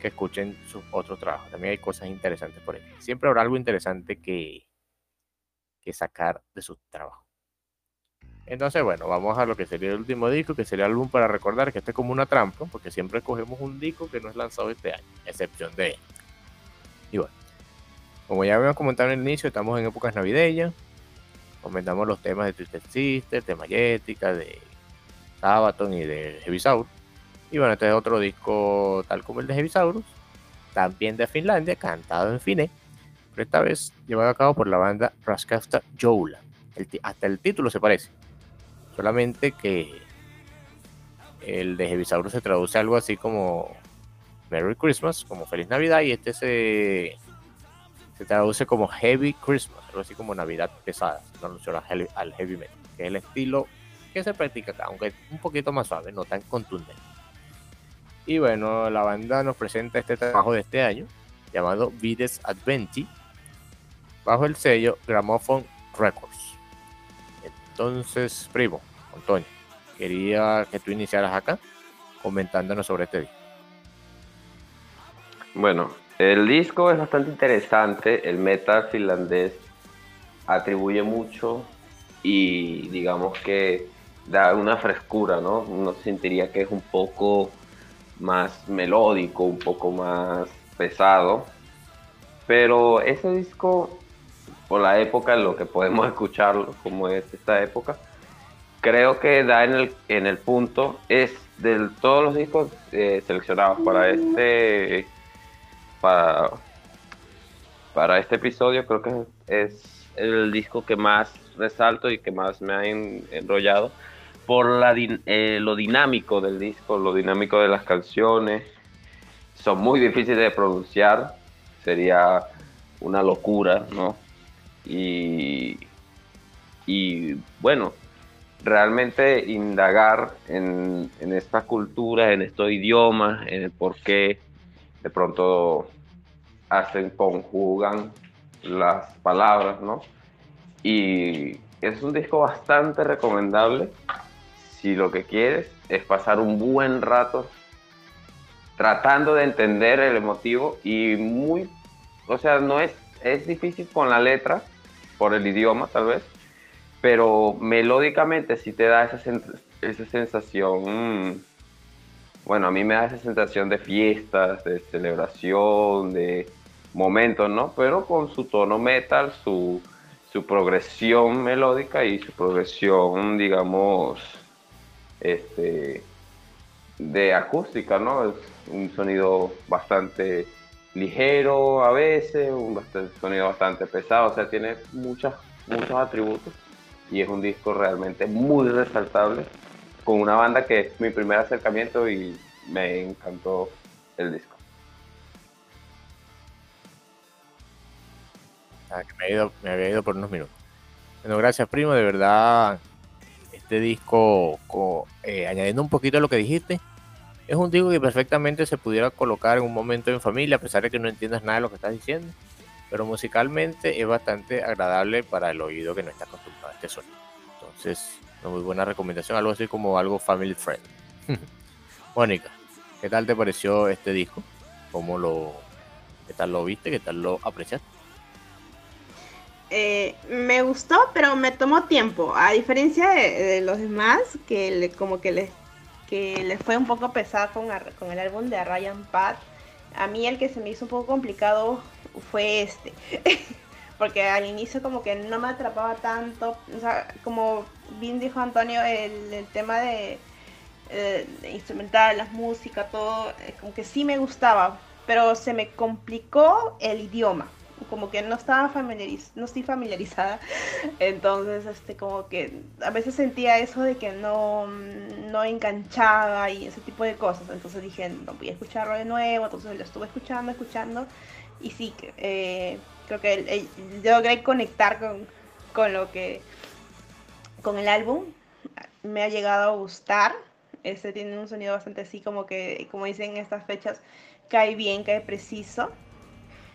que escuchen sus otros trabajos. También hay cosas interesantes por ahí. Siempre habrá algo interesante que, que sacar de su trabajo. Entonces, bueno, vamos a lo que sería el último disco, que sería el álbum para recordar que este es como una trampa, porque siempre cogemos un disco que no es lanzado este año, excepción de él. Y bueno, como ya habíamos comentado en el inicio, estamos en épocas navideñas. Comentamos los temas de Twisted Sister, de Mayética, de Sabaton y de Heavisaur. Y bueno, este es otro disco tal como el de Heavisaurus, también de Finlandia, cantado en Fine, pero esta vez llevado a cabo por la banda Raskafta Joula. hasta el título se parece solamente que el de Heavisaurus se traduce algo así como Merry Christmas, como Feliz Navidad, y este se, se traduce como Heavy Christmas, algo así como Navidad pesada, no alusión al heavy metal, que es el estilo que se practica acá, aunque un poquito más suave, no tan contundente. Y bueno, la banda nos presenta este trabajo de este año, llamado Vides Adventi, bajo el sello Gramophone Records. Entonces, primo, Antonio, quería que tú iniciaras acá comentándonos sobre este disco. Bueno, el disco es bastante interesante. El metal finlandés atribuye mucho y digamos que da una frescura, ¿no? Uno sentiría que es un poco más melódico, un poco más pesado. Pero ese disco, por la época, en lo que podemos escucharlo, como es esta época, creo que da en el, en el punto, es de todos los discos eh, seleccionados para este para, para este episodio, creo que es el disco que más resalto y que más me ha enrollado por la, eh, lo dinámico del disco, lo dinámico de las canciones. Son muy difíciles de pronunciar, sería una locura, ¿no? Y, y bueno, realmente indagar en, en esta cultura, en estos idiomas, en el por qué de pronto hacen, conjugan las palabras, ¿no? Y es un disco bastante recomendable si lo que quieres es pasar un buen rato tratando de entender el emotivo y muy, o sea, no es, es difícil con la letra, por el idioma tal vez, pero melódicamente sí te da esa, esa sensación, mm, bueno, a mí me da esa sensación de fiestas, de celebración, de momentos, ¿no? Pero con su tono metal, su, su progresión melódica y su progresión, digamos, este, de acústica, ¿no? Es un sonido bastante ligero a veces, un sonido bastante pesado, o sea, tiene muchas, muchos atributos y es un disco realmente muy resaltable con una banda que es mi primer acercamiento y me encantó el disco. Ah, me, me había ido por unos minutos. Bueno, gracias primo, de verdad este disco, eh, añadiendo un poquito a lo que dijiste, es un disco que perfectamente se pudiera colocar en un momento en familia, a pesar de que no entiendas nada de lo que estás diciendo. Pero musicalmente es bastante agradable para el oído que no está acostumbrado sonido. Entonces, una muy buena recomendación, algo así como algo family friend. Mónica, ¿qué tal te pareció este disco? ¿Cómo lo, qué tal lo viste? ¿Qué tal lo apreciaste? Eh, me gustó, pero me tomó tiempo. A diferencia de, los demás, que le, como que les, que les fue un poco pesado con, con el álbum de Ryan Pat. A mí el que se me hizo un poco complicado fue este. Porque al inicio como que no me atrapaba tanto. O sea, como bien dijo Antonio, el, tema de, eh, de, instrumental, las músicas, todo, eh, como que sí me gustaba. Pero se me complicó el idioma como que no estaba familiariz no estoy familiarizada, entonces este como que a veces sentía eso de que no, no enganchaba y ese tipo de cosas, entonces dije, no voy a escucharlo de nuevo, entonces lo estuve escuchando, escuchando, y sí, eh, creo que yo logré conectar con, con lo que, con el álbum, me ha llegado a gustar, este tiene un sonido bastante así como que, como dicen en estas fechas, cae bien, cae preciso.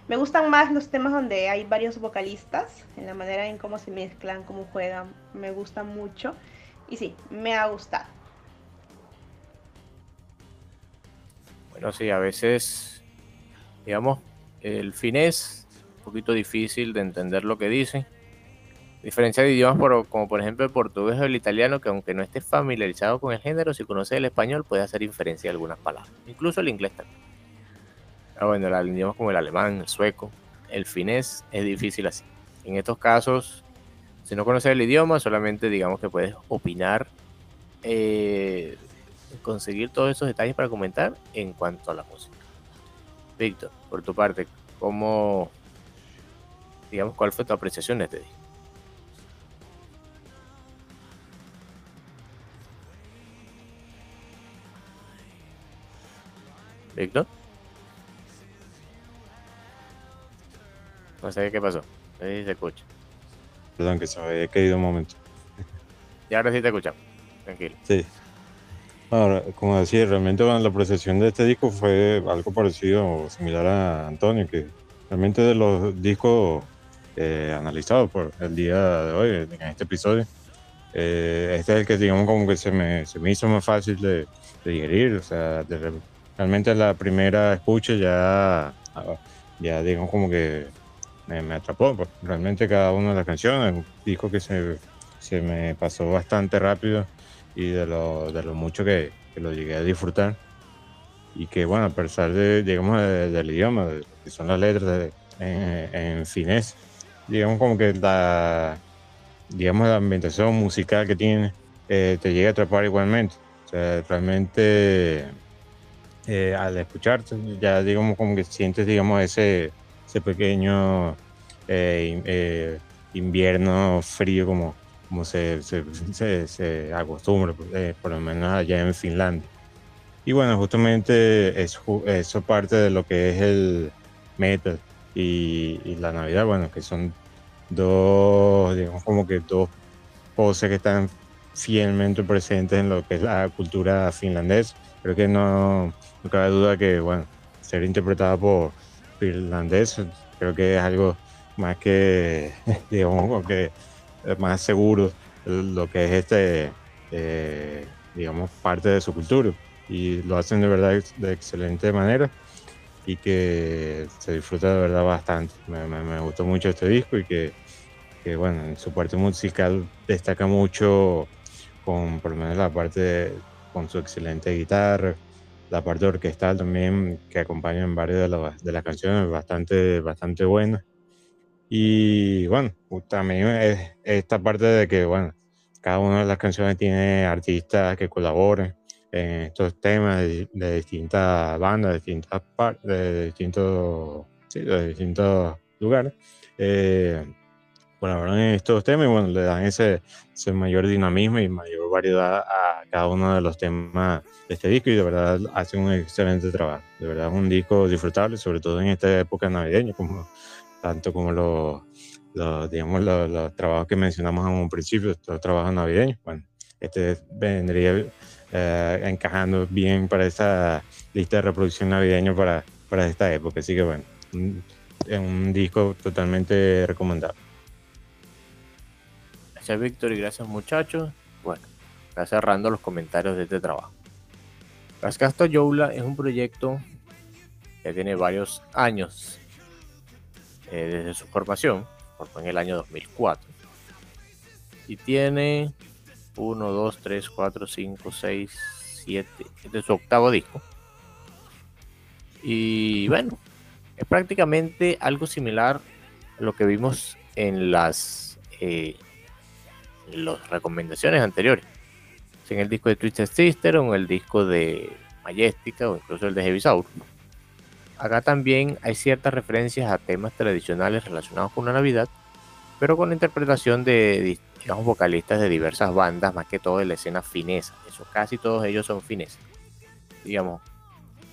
Me gustan más los temas donde hay varios vocalistas, en la manera en cómo se mezclan, cómo juegan, me gusta mucho. Y sí, me ha gustado. Bueno, sí, a veces, digamos, el finés poquito difícil de entender lo que dice. Diferencia de idiomas como por ejemplo el portugués o el italiano, que aunque no esté familiarizado con el género, si conoce el español puede hacer inferencia de algunas palabras. Incluso el inglés también. Ah, bueno, el idiomas como el alemán, el sueco, el finés es difícil así. En estos casos, si no conoces el idioma, solamente digamos que puedes opinar, eh, conseguir todos esos detalles para comentar en cuanto a la música. Víctor, por tu parte, ¿cómo, digamos, cuál fue tu apreciación de este disco? Víctor. No sé qué pasó. Se escucha. Perdón, que se me había caído un momento. Y ahora sí te escuchamos. Tranquilo. Sí. Ahora, como decía, realmente la apreciación de este disco fue algo parecido o similar a Antonio, que realmente de los discos eh, analizados por el día de hoy, en este episodio, eh, este es el que digamos como que se me, se me hizo más fácil de, digerir, o sea, realmente la primera escucha ya, ya digamos como que me, atrapó. Pues. Realmente cada una de las canciones, disco que se, se me pasó bastante rápido y de lo, de lo mucho que, que, lo llegué a disfrutar. Y que bueno, a pesar de, digamos, del idioma, de, que son las letras en, en finés, digamos como que la, digamos, la ambientación musical que tiene eh, te llega a atrapar igualmente. O sea, realmente eh, al escucharte, ya digamos como que sientes, digamos, ese, ese pequeño eh, eh, invierno frío como, como se, se, se, acostumbra, eh, por lo menos allá en Finlandia. Y bueno, justamente es, eso parte de lo que es el metal y, la Navidad, bueno, que son dos, digamos como que dos poses que están fielmente presentes en lo que es la cultura finlandesa. Creo que no, cabe duda que, bueno, ser interpretada por finlandeses creo que es algo más que, digamos, que más seguro lo que es este, eh, digamos, parte de su cultura. Y lo hacen de verdad de excelente manera y que se disfruta de verdad bastante. Me, gustó mucho este disco y que, que, bueno, en su parte musical destaca mucho con por lo menos la parte con su excelente guitarra, la parte orquestal también que acompaña en varias de, las, de las canciones, bastante, bastante buena. Y bueno, también es esta parte de que, bueno, cada una de las canciones tiene artistas que colaboren en estos temas de, distintas bandas, de distintas partes, de distintos, sí, de distintos lugares. Eh, colaboran en estos temas y bueno, le dan ese, ese, mayor dinamismo y mayor variedad a cada uno de los temas de este disco y de verdad hacen un excelente trabajo. De verdad es un disco disfrutable, sobre todo en esta época navideña, como, tanto como los, los digamos, los, trabajos que mencionamos en un principio, los trabajos navideños. Bueno, este vendría eh, encajando bien para esa lista de reproducción navideña para, para esta época. Así que bueno, es un disco totalmente recomendable. Gracias Víctor y gracias muchachos. Bueno, está cerrando los comentarios de este trabajo. Cascasto Youla es un proyecto que tiene varios años eh, desde su formación, fue en el año 2004. Y tiene 1, 2, 3, 4, 5, 6, 7. Este es su octavo disco. Y bueno, es prácticamente algo similar a lo que vimos en las eh, las recomendaciones anteriores. En el disco de Twisted Sister o en el disco de Majestica o incluso el de Heavy Soul. Acá también hay ciertas referencias a temas tradicionales relacionados con la Navidad, pero con interpretación de digamos, vocalistas de diversas bandas, más que todo de la escena finesa. Eso casi todos ellos son fineses. Digamos,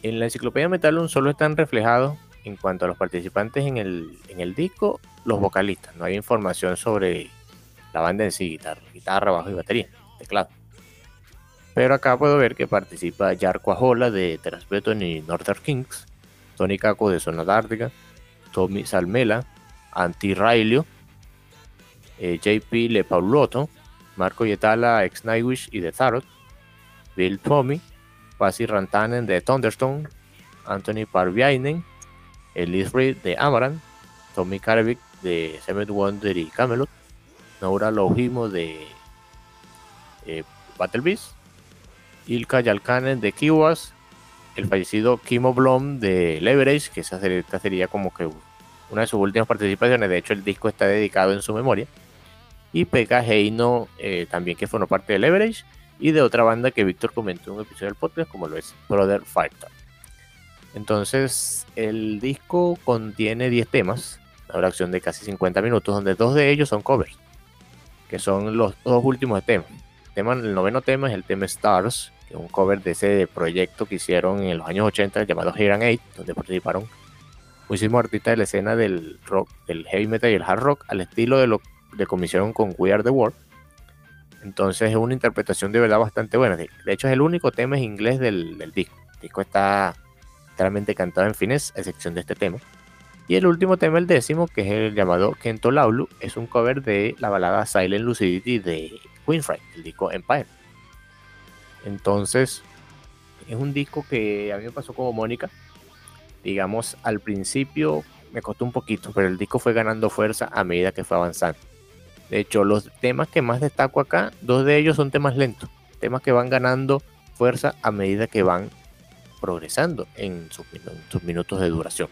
en la enciclopedia Metalum solo están reflejados en cuanto a los participantes en el, en el disco, los vocalistas. No hay información sobre la banda en sí, guitarra, guitarra, bajo y batería, teclado. Pero acá puedo ver que participa Jarko Ajola de Transbeton y Northern Kings, Tony Kako de Zona Ártica, Tommy Salmela, Anti Railio, eh, JP Le Paulotto, Marco Yetala, ex Nightwish y de Tarot, Bill Tommy, Pasi Rantanen de Thunderstone, Anthony Parviainen, Elise Reed de Amaranth, Tommy Karvik de Seventh Wonder y Camelot, Nora Lohimo de eh, Battle Beast, Ilka Yalkanen de Kiwas, el fallecido Kimo Blom de Leverage, que sería como que una de sus últimas participaciones, de hecho el disco está dedicado en su memoria, y Pekka Heino eh, también que formó parte de Leverage, y de otra banda que Víctor comentó en un episodio del podcast, como lo es Brother Fighter. Entonces, el disco contiene 10 temas, una duración de casi 50 minutos, donde dos de ellos son covers que son los dos últimos temas. El, noveno tema es el tema Stars, que es un cover de ese proyecto que hicieron en los años 80 llamado and Eight, donde participaron muchísimos artistas de la escena del rock, del heavy metal y el hard rock, al estilo de lo de comisión con We Are the World. Entonces es una interpretación de verdad bastante buena. De hecho, es el único tema en inglés del, disco. El disco está claramente cantado en finés, a excepción de este tema. Y el último tema, el décimo, que es el llamado Kento Laulu, es un cover de la balada Silent Lucidity de Queenfry, el disco Empire. Entonces, es un disco que a mí me pasó como Mónica. Digamos, al principio me costó un poquito, pero el disco fue ganando fuerza a medida que fue avanzando. De hecho, los temas que más destaco acá, dos de ellos son temas lentos, temas que van ganando fuerza a medida que van progresando en sus minutos de duración.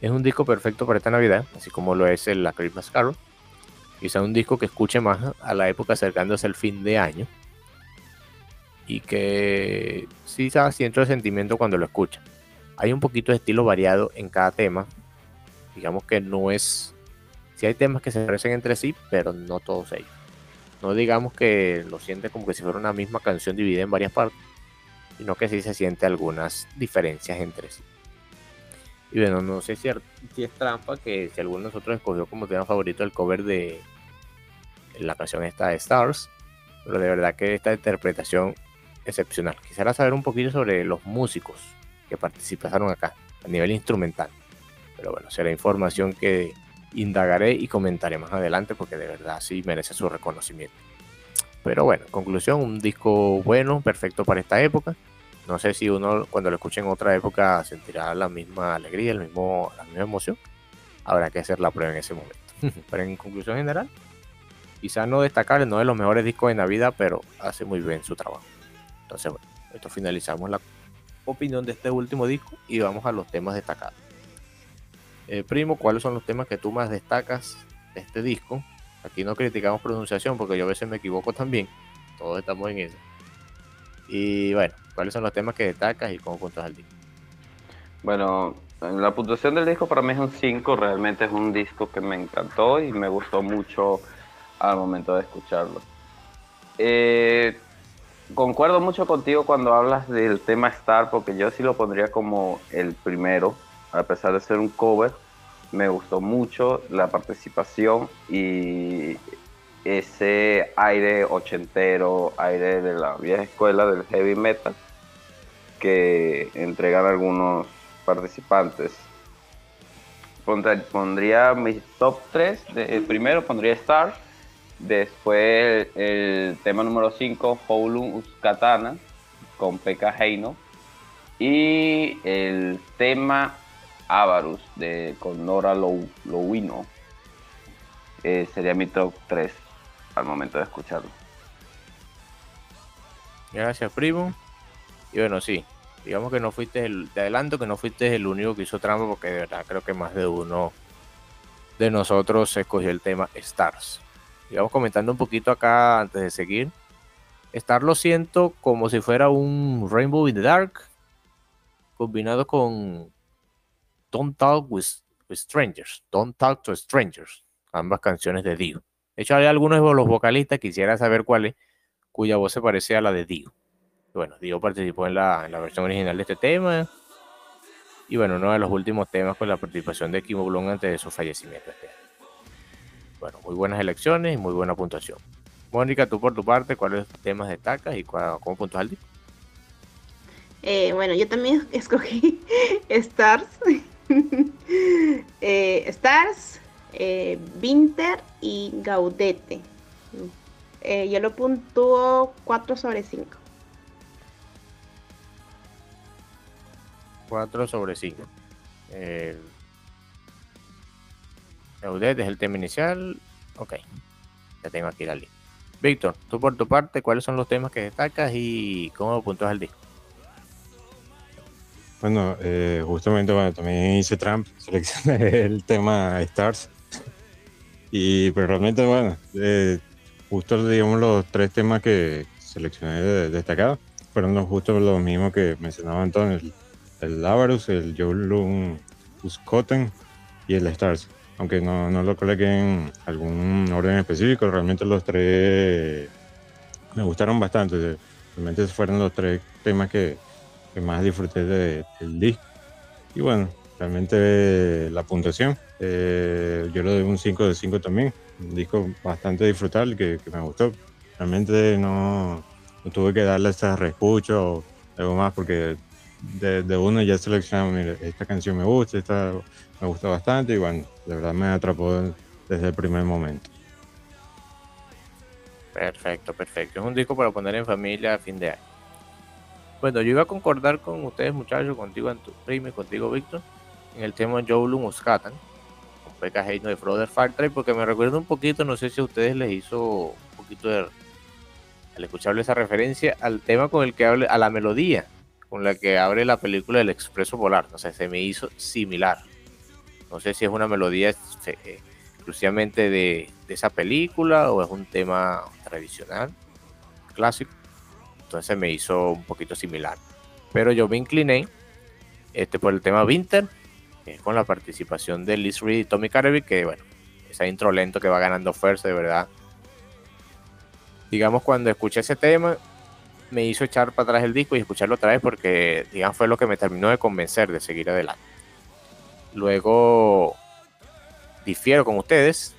Es un disco perfecto para esta Navidad, así como lo es el La Christmas Carol. Quizá un disco que escuche más a la época acercándose al fin de año. Y que sí siento el sentimiento cuando lo escucha. Hay un poquito de estilo variado en cada tema. Digamos que no es. Sí hay temas que se parecen entre sí, pero no todos ellos. No digamos que lo siente como que si fuera una misma canción dividida en varias partes, sino que sí se siente algunas diferencias entre sí. Y bueno, no sé si, es trampa que si alguno de nosotros escogió como tema favorito el cover de la canción esta de Stars, Pero de verdad que esta interpretación excepcional. Quisiera saber un poquito sobre los músicos que participaron acá a nivel instrumental. Pero bueno, será información que indagaré y comentaré más adelante porque de verdad sí merece su reconocimiento. Pero bueno, en conclusión, un disco bueno, perfecto para esta época. No sé si uno cuando lo escuche en otra época sentirá la misma alegría, el mismo, la misma emoción. Habrá que hacer la prueba en ese momento. Pero en conclusión general, quizá no destacable, no de los mejores discos de Navidad, pero hace muy bien su trabajo. Entonces, bueno, esto finalizamos la opinión de este último disco y vamos a los temas destacados. Eh, primo, ¿cuáles son los temas que tú más destacas de este disco? Aquí no criticamos pronunciación porque yo a veces me equivoco también. Todos estamos en eso. Y bueno, ¿cuáles son los temas que destacas y cómo puntas al disco? Bueno, la puntuación del disco para mí es un 5. Realmente es un disco que me encantó y me gustó mucho al momento de escucharlo. Eh, concuerdo mucho contigo cuando hablas del tema Star, porque yo sí lo pondría como el primero, a pesar de ser un cover. Me gustó mucho la participación y ese aire ochentero, aire de la vieja escuela del heavy metal que entregan algunos participantes. Pondría, mi top 3, el primero pondría Star, después el, tema número 5, Houlun Katana, con Pekka Heino, y el tema Avarus, de, con Nora Lowino, eh, sería mi top 3 al momento de escucharlo. Gracias, primo. Y bueno, sí, digamos que no fuiste el, de adelanto que no fuiste el único que hizo trampa, porque de verdad creo que más de uno de nosotros escogió el tema Stars. Digamos comentando un poquito acá antes de seguir. Star lo siento como si fuera un Rainbow in the Dark combinado con Don't Talk with, Strangers, Don't Talk to Strangers, ambas canciones de Dio. De hecho, hay algunos de los vocalistas, quisiera saber cuál es, cuya voz se parece a la de Dio. Bueno, Dio participó en la, versión original de este tema. Y bueno, uno de los últimos temas con la participación de Kimo Blum antes de su fallecimiento este Bueno, muy buenas elecciones y muy buena puntuación. Mónica, tú por tu parte, ¿cuáles temas destacas y cómo puntuas al disco? Eh, bueno, yo también escogí Stars. Eh, Stars, eh, Winter y Gaudete. yo lo puntúo 4 sobre 5. 4 sobre 5. Eh, Gaudete es el tema inicial. Ok, ya tengo aquí la lista. Víctor, tú por tu parte, ¿cuáles son los temas que destacas y cómo puntuas el disco? Bueno, eh, justamente bueno, también hice Trump, seleccioné el tema Stars. Y pero realmente, bueno, eh, justo digamos los tres temas que seleccioné de, destacados fueron los, justo los mismos que mencionaba Antonio, el, el Avarus, el Jolun Uskoten y el Stars. Aunque no, no lo coloqué en algún orden específico, realmente los tres me gustaron bastante. Realmente fueron los tres temas que, que más disfruté del disco. Y bueno, realmente la puntuación, eh, yo le doy un 5 de 5 también. Un disco bastante disfrutable que, me gustó. Realmente no, tuve que darle esa reescucha o algo más porque de, de uno ya seleccionamos, mire, esta canción me gusta, esta me gusta bastante y bueno, de verdad me atrapó desde el primer momento. Perfecto, perfecto. Es un disco para poner en familia a fin de año. Bueno, yo iba a concordar con ustedes, muchachos, contigo, primo y contigo, Víctor, en el tema Joe Muscatan, con Pekka Heino de Froder Factory, porque me recuerda un poquito, no sé si a ustedes les hizo un poquito de. al escucharle esa referencia, al tema con el que hable, a la melodía con la que abre la película El Expreso Polar. No sé, se me hizo similar. No sé si es una melodía eh, exclusivamente de, de esa película o es un tema tradicional, clásico entonces me hizo un poquito similar. Pero yo me incliné este, por el tema Winter, con la participación de Liz Reed y Tommy Carvey, que bueno, ese intro lento que va ganando fuerza, de verdad. Digamos, cuando escuché ese tema, me hizo echar para atrás el disco y escucharlo otra vez porque, digamos, fue lo que me terminó de convencer de seguir adelante. Luego, difiero con ustedes,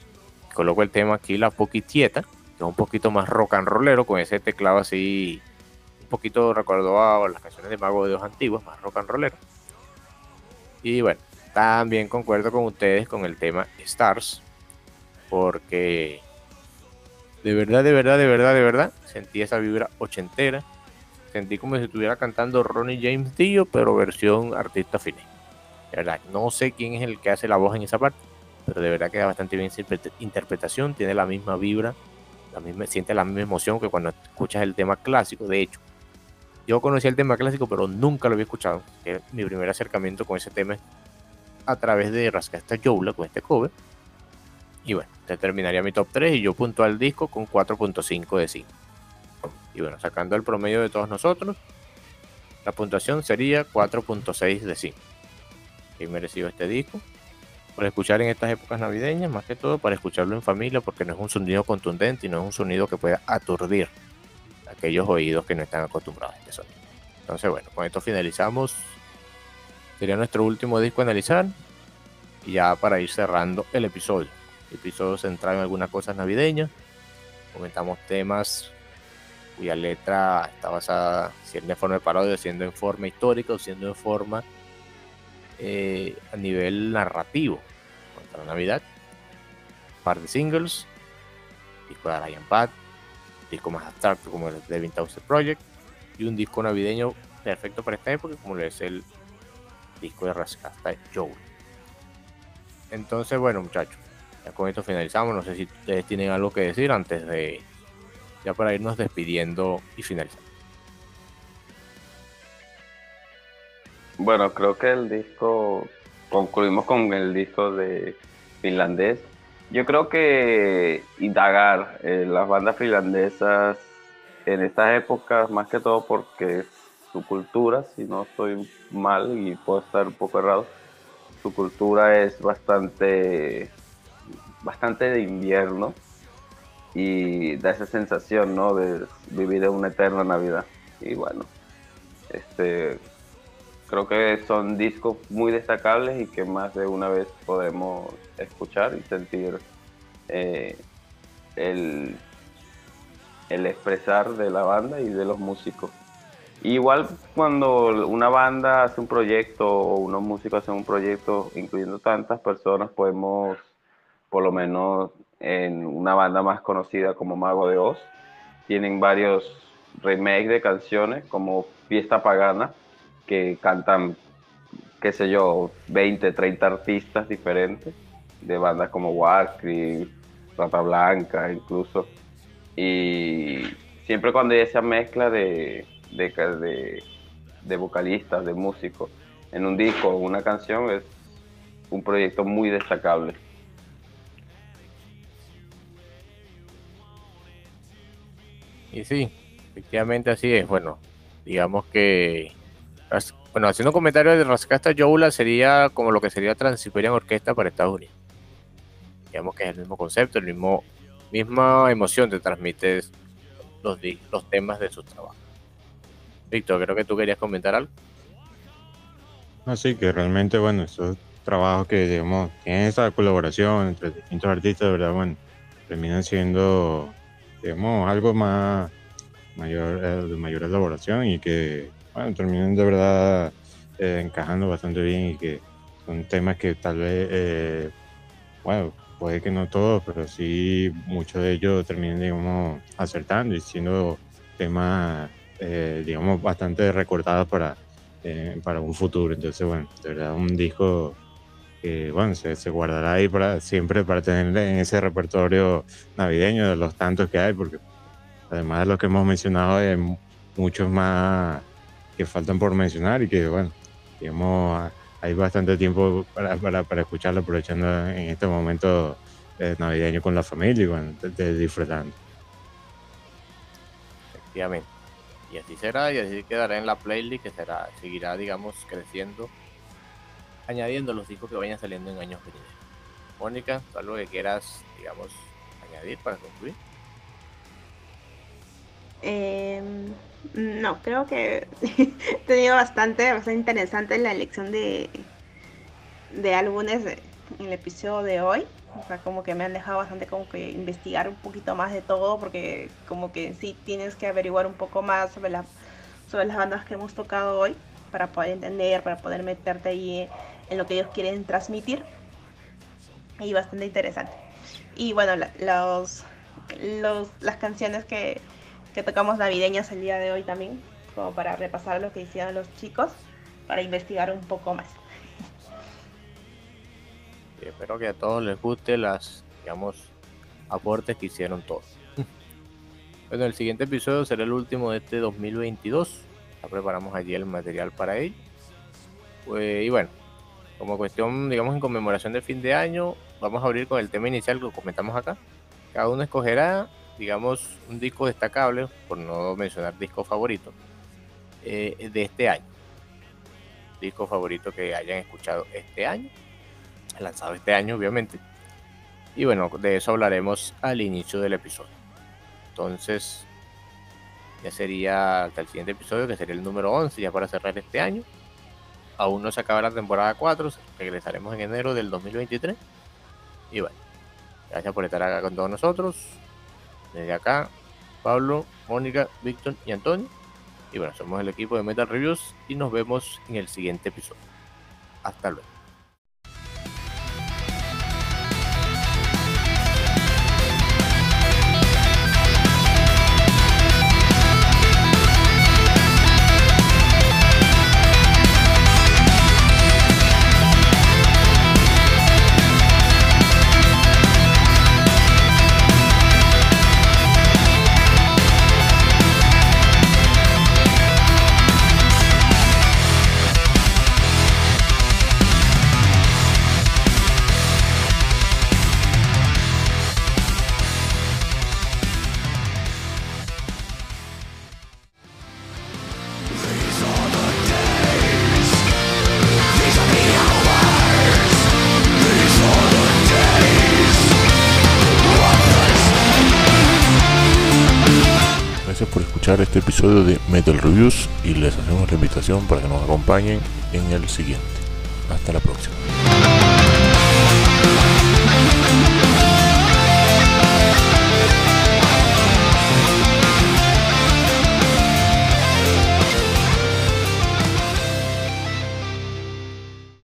coloco el tema aquí, La Poquitieta, que es que un poquito más rock and rollero, con ese teclado así, poquito recordó a las canciones de Mago de Dios antiguas, más rock and rollero. Y bueno, también concuerdo con ustedes con el tema Stars, porque de verdad, de verdad, de verdad, de verdad, sentí esa vibra ochentera. Sentí como si estuviera cantando Ronnie James Dio, pero versión artista fine. De verdad, no sé quién es el que hace la voz en esa parte, pero de verdad que da bastante bien interpretación, tiene la misma vibra, la misma, siente la misma emoción que cuando escuchas el tema clásico. De hecho, yo conocí el tema clásico, pero nunca lo había escuchado. Que mi primer acercamiento con ese tema a través de Rascasta Joula, con este cover. Y bueno, te terminaría mi top 3 y yo punto al disco con 4.5 de 5. Y bueno, sacando el promedio de todos nosotros, la puntuación sería 4.6 de 5. He merecido este disco. Por escuchar en estas épocas navideñas, más que todo para escucharlo en familia, porque no es un sonido contundente y no es un sonido que pueda aturdir aquellos oídos que no están acostumbrados a este sonido. Entonces, bueno, con esto finalizamos. Sería nuestro último disco a analizar. Y ya para ir cerrando el episodio. El episodio centrado en algunas cosas navideñas. Comentamos temas cuya letra está basada, siendo en forma de parodia, siendo en forma histórica o siendo en forma eh, a nivel narrativo contra la Navidad. Par de singles, disco de Ryan Pat, disco más abstracto como el de Vintage Project y un disco navideño perfecto para esta época como es el disco de Rascasta Joe. Entonces, bueno muchachos, ya con esto finalizamos. No sé si ustedes tienen algo que decir antes de ya para irnos despidiendo y finalizando. Bueno, creo que el disco, concluimos con el disco de finlandés. Yo creo que indagar eh, las bandas finlandesas en estas épocas, más que todo porque su cultura, si no estoy mal y puedo estar un poco errado, su cultura es bastante, bastante de invierno y da esa sensación, ¿no? De vivir una eterna Navidad. Y bueno, este, creo que son discos muy destacables y que más de una vez podemos escuchar y sentir eh, el, el expresar de la banda y de los músicos. Igual cuando una banda hace un proyecto o unos músicos hacen un proyecto incluyendo tantas personas, podemos por lo menos en una banda más conocida como Mago de Oz. Tienen varios remakes de canciones como Fiesta Pagana, que cantan, qué sé yo, 20, 30 artistas diferentes, de bandas como Warcraft, Rata Blanca, incluso. Y siempre cuando hay esa mezcla de, de, de vocalistas, de músicos, en un disco o una canción, es un proyecto muy destacable. Y sí, efectivamente así es. Bueno, digamos que. Bueno, haciendo un comentario de Rascasta Joula sería como lo que sería Transiberian Orquesta para Estados Unidos. Digamos que es el mismo concepto, el mismo misma emoción te transmites los, los temas de su trabajo. Víctor, creo que tú querías comentar algo. Así que realmente, bueno, esos trabajos que, digamos, tienen esa colaboración entre distintos artistas, de verdad, bueno, terminan siendo digamos, algo más mayor, eh, de mayor elaboración y que, bueno, terminan de verdad eh, encajando bastante bien y que son temas que tal vez, eh, bueno, puede que no todos, pero sí muchos de ellos terminen, digamos, acertando y siendo temas, digamos, bastante recordados para, para un futuro. Entonces, bueno, de verdad, un disco que bueno, se, se, guardará ahí para siempre para tener en ese repertorio navideño de los tantos que hay, porque además de lo que hemos mencionado, hay muchos más que faltan por mencionar y que bueno, digamos, hay bastante tiempo para, para, para escucharlo, aprovechando en este momento eh, navideño con la familia y bueno, disfrutando. Efectivamente. Y así será, y así quedará en la playlist que será, seguirá, digamos, creciendo añadiendo los discos que vayan saliendo en años venideros. Mónica, algo que quieras, digamos, añadir para concluir? Em, no, creo que he tenido bastante, bastante interesante la elección de, de álbumes en el episodio de hoy. O sea, como que me han dejado bastante como que investigar un poquito más de todo, porque como que sí tienes que averiguar un poco más sobre, sobre las bandas que hemos tocado hoy, para poder entender, para poder meterte ahí en lo que ellos quieren transmitir. Y bastante interesante. Y bueno, los, los, las canciones que, que tocamos navideñas el día de hoy también, como para repasar lo que hicieron los chicos, para investigar un poco más. Y espero que a todos les guste las, digamos, aportes que hicieron todos. Bueno, el siguiente episodio será el último de este 2022. Ya preparamos allí el material para él. Pues, y bueno, como cuestión, digamos, en conmemoración del fin de año, vamos a abrir con el tema inicial que comentamos acá. Cada uno escogerá, digamos, un disco destacable, por no mencionar disco favorito, eh, de este año. Disco favorito que hayan escuchado este año lanzado este año, obviamente. Y bueno, de eso hablaremos al inicio del episodio. Entonces, ya sería hasta el siguiente episodio, que sería el número 11, ya para cerrar este año. Aún no se acaba la temporada 4, regresaremos en enero del 2023. Y bueno, gracias por estar acá con todos nosotros. Desde acá, Pablo, Mónica, Víctor y Antonio. Y bueno, somos el equipo de Metal Reviews y nos vemos en el siguiente episodio. Hasta luego. De Metal Reviews y les hacemos la invitación para que nos acompañen en el siguiente. Hasta la próxima.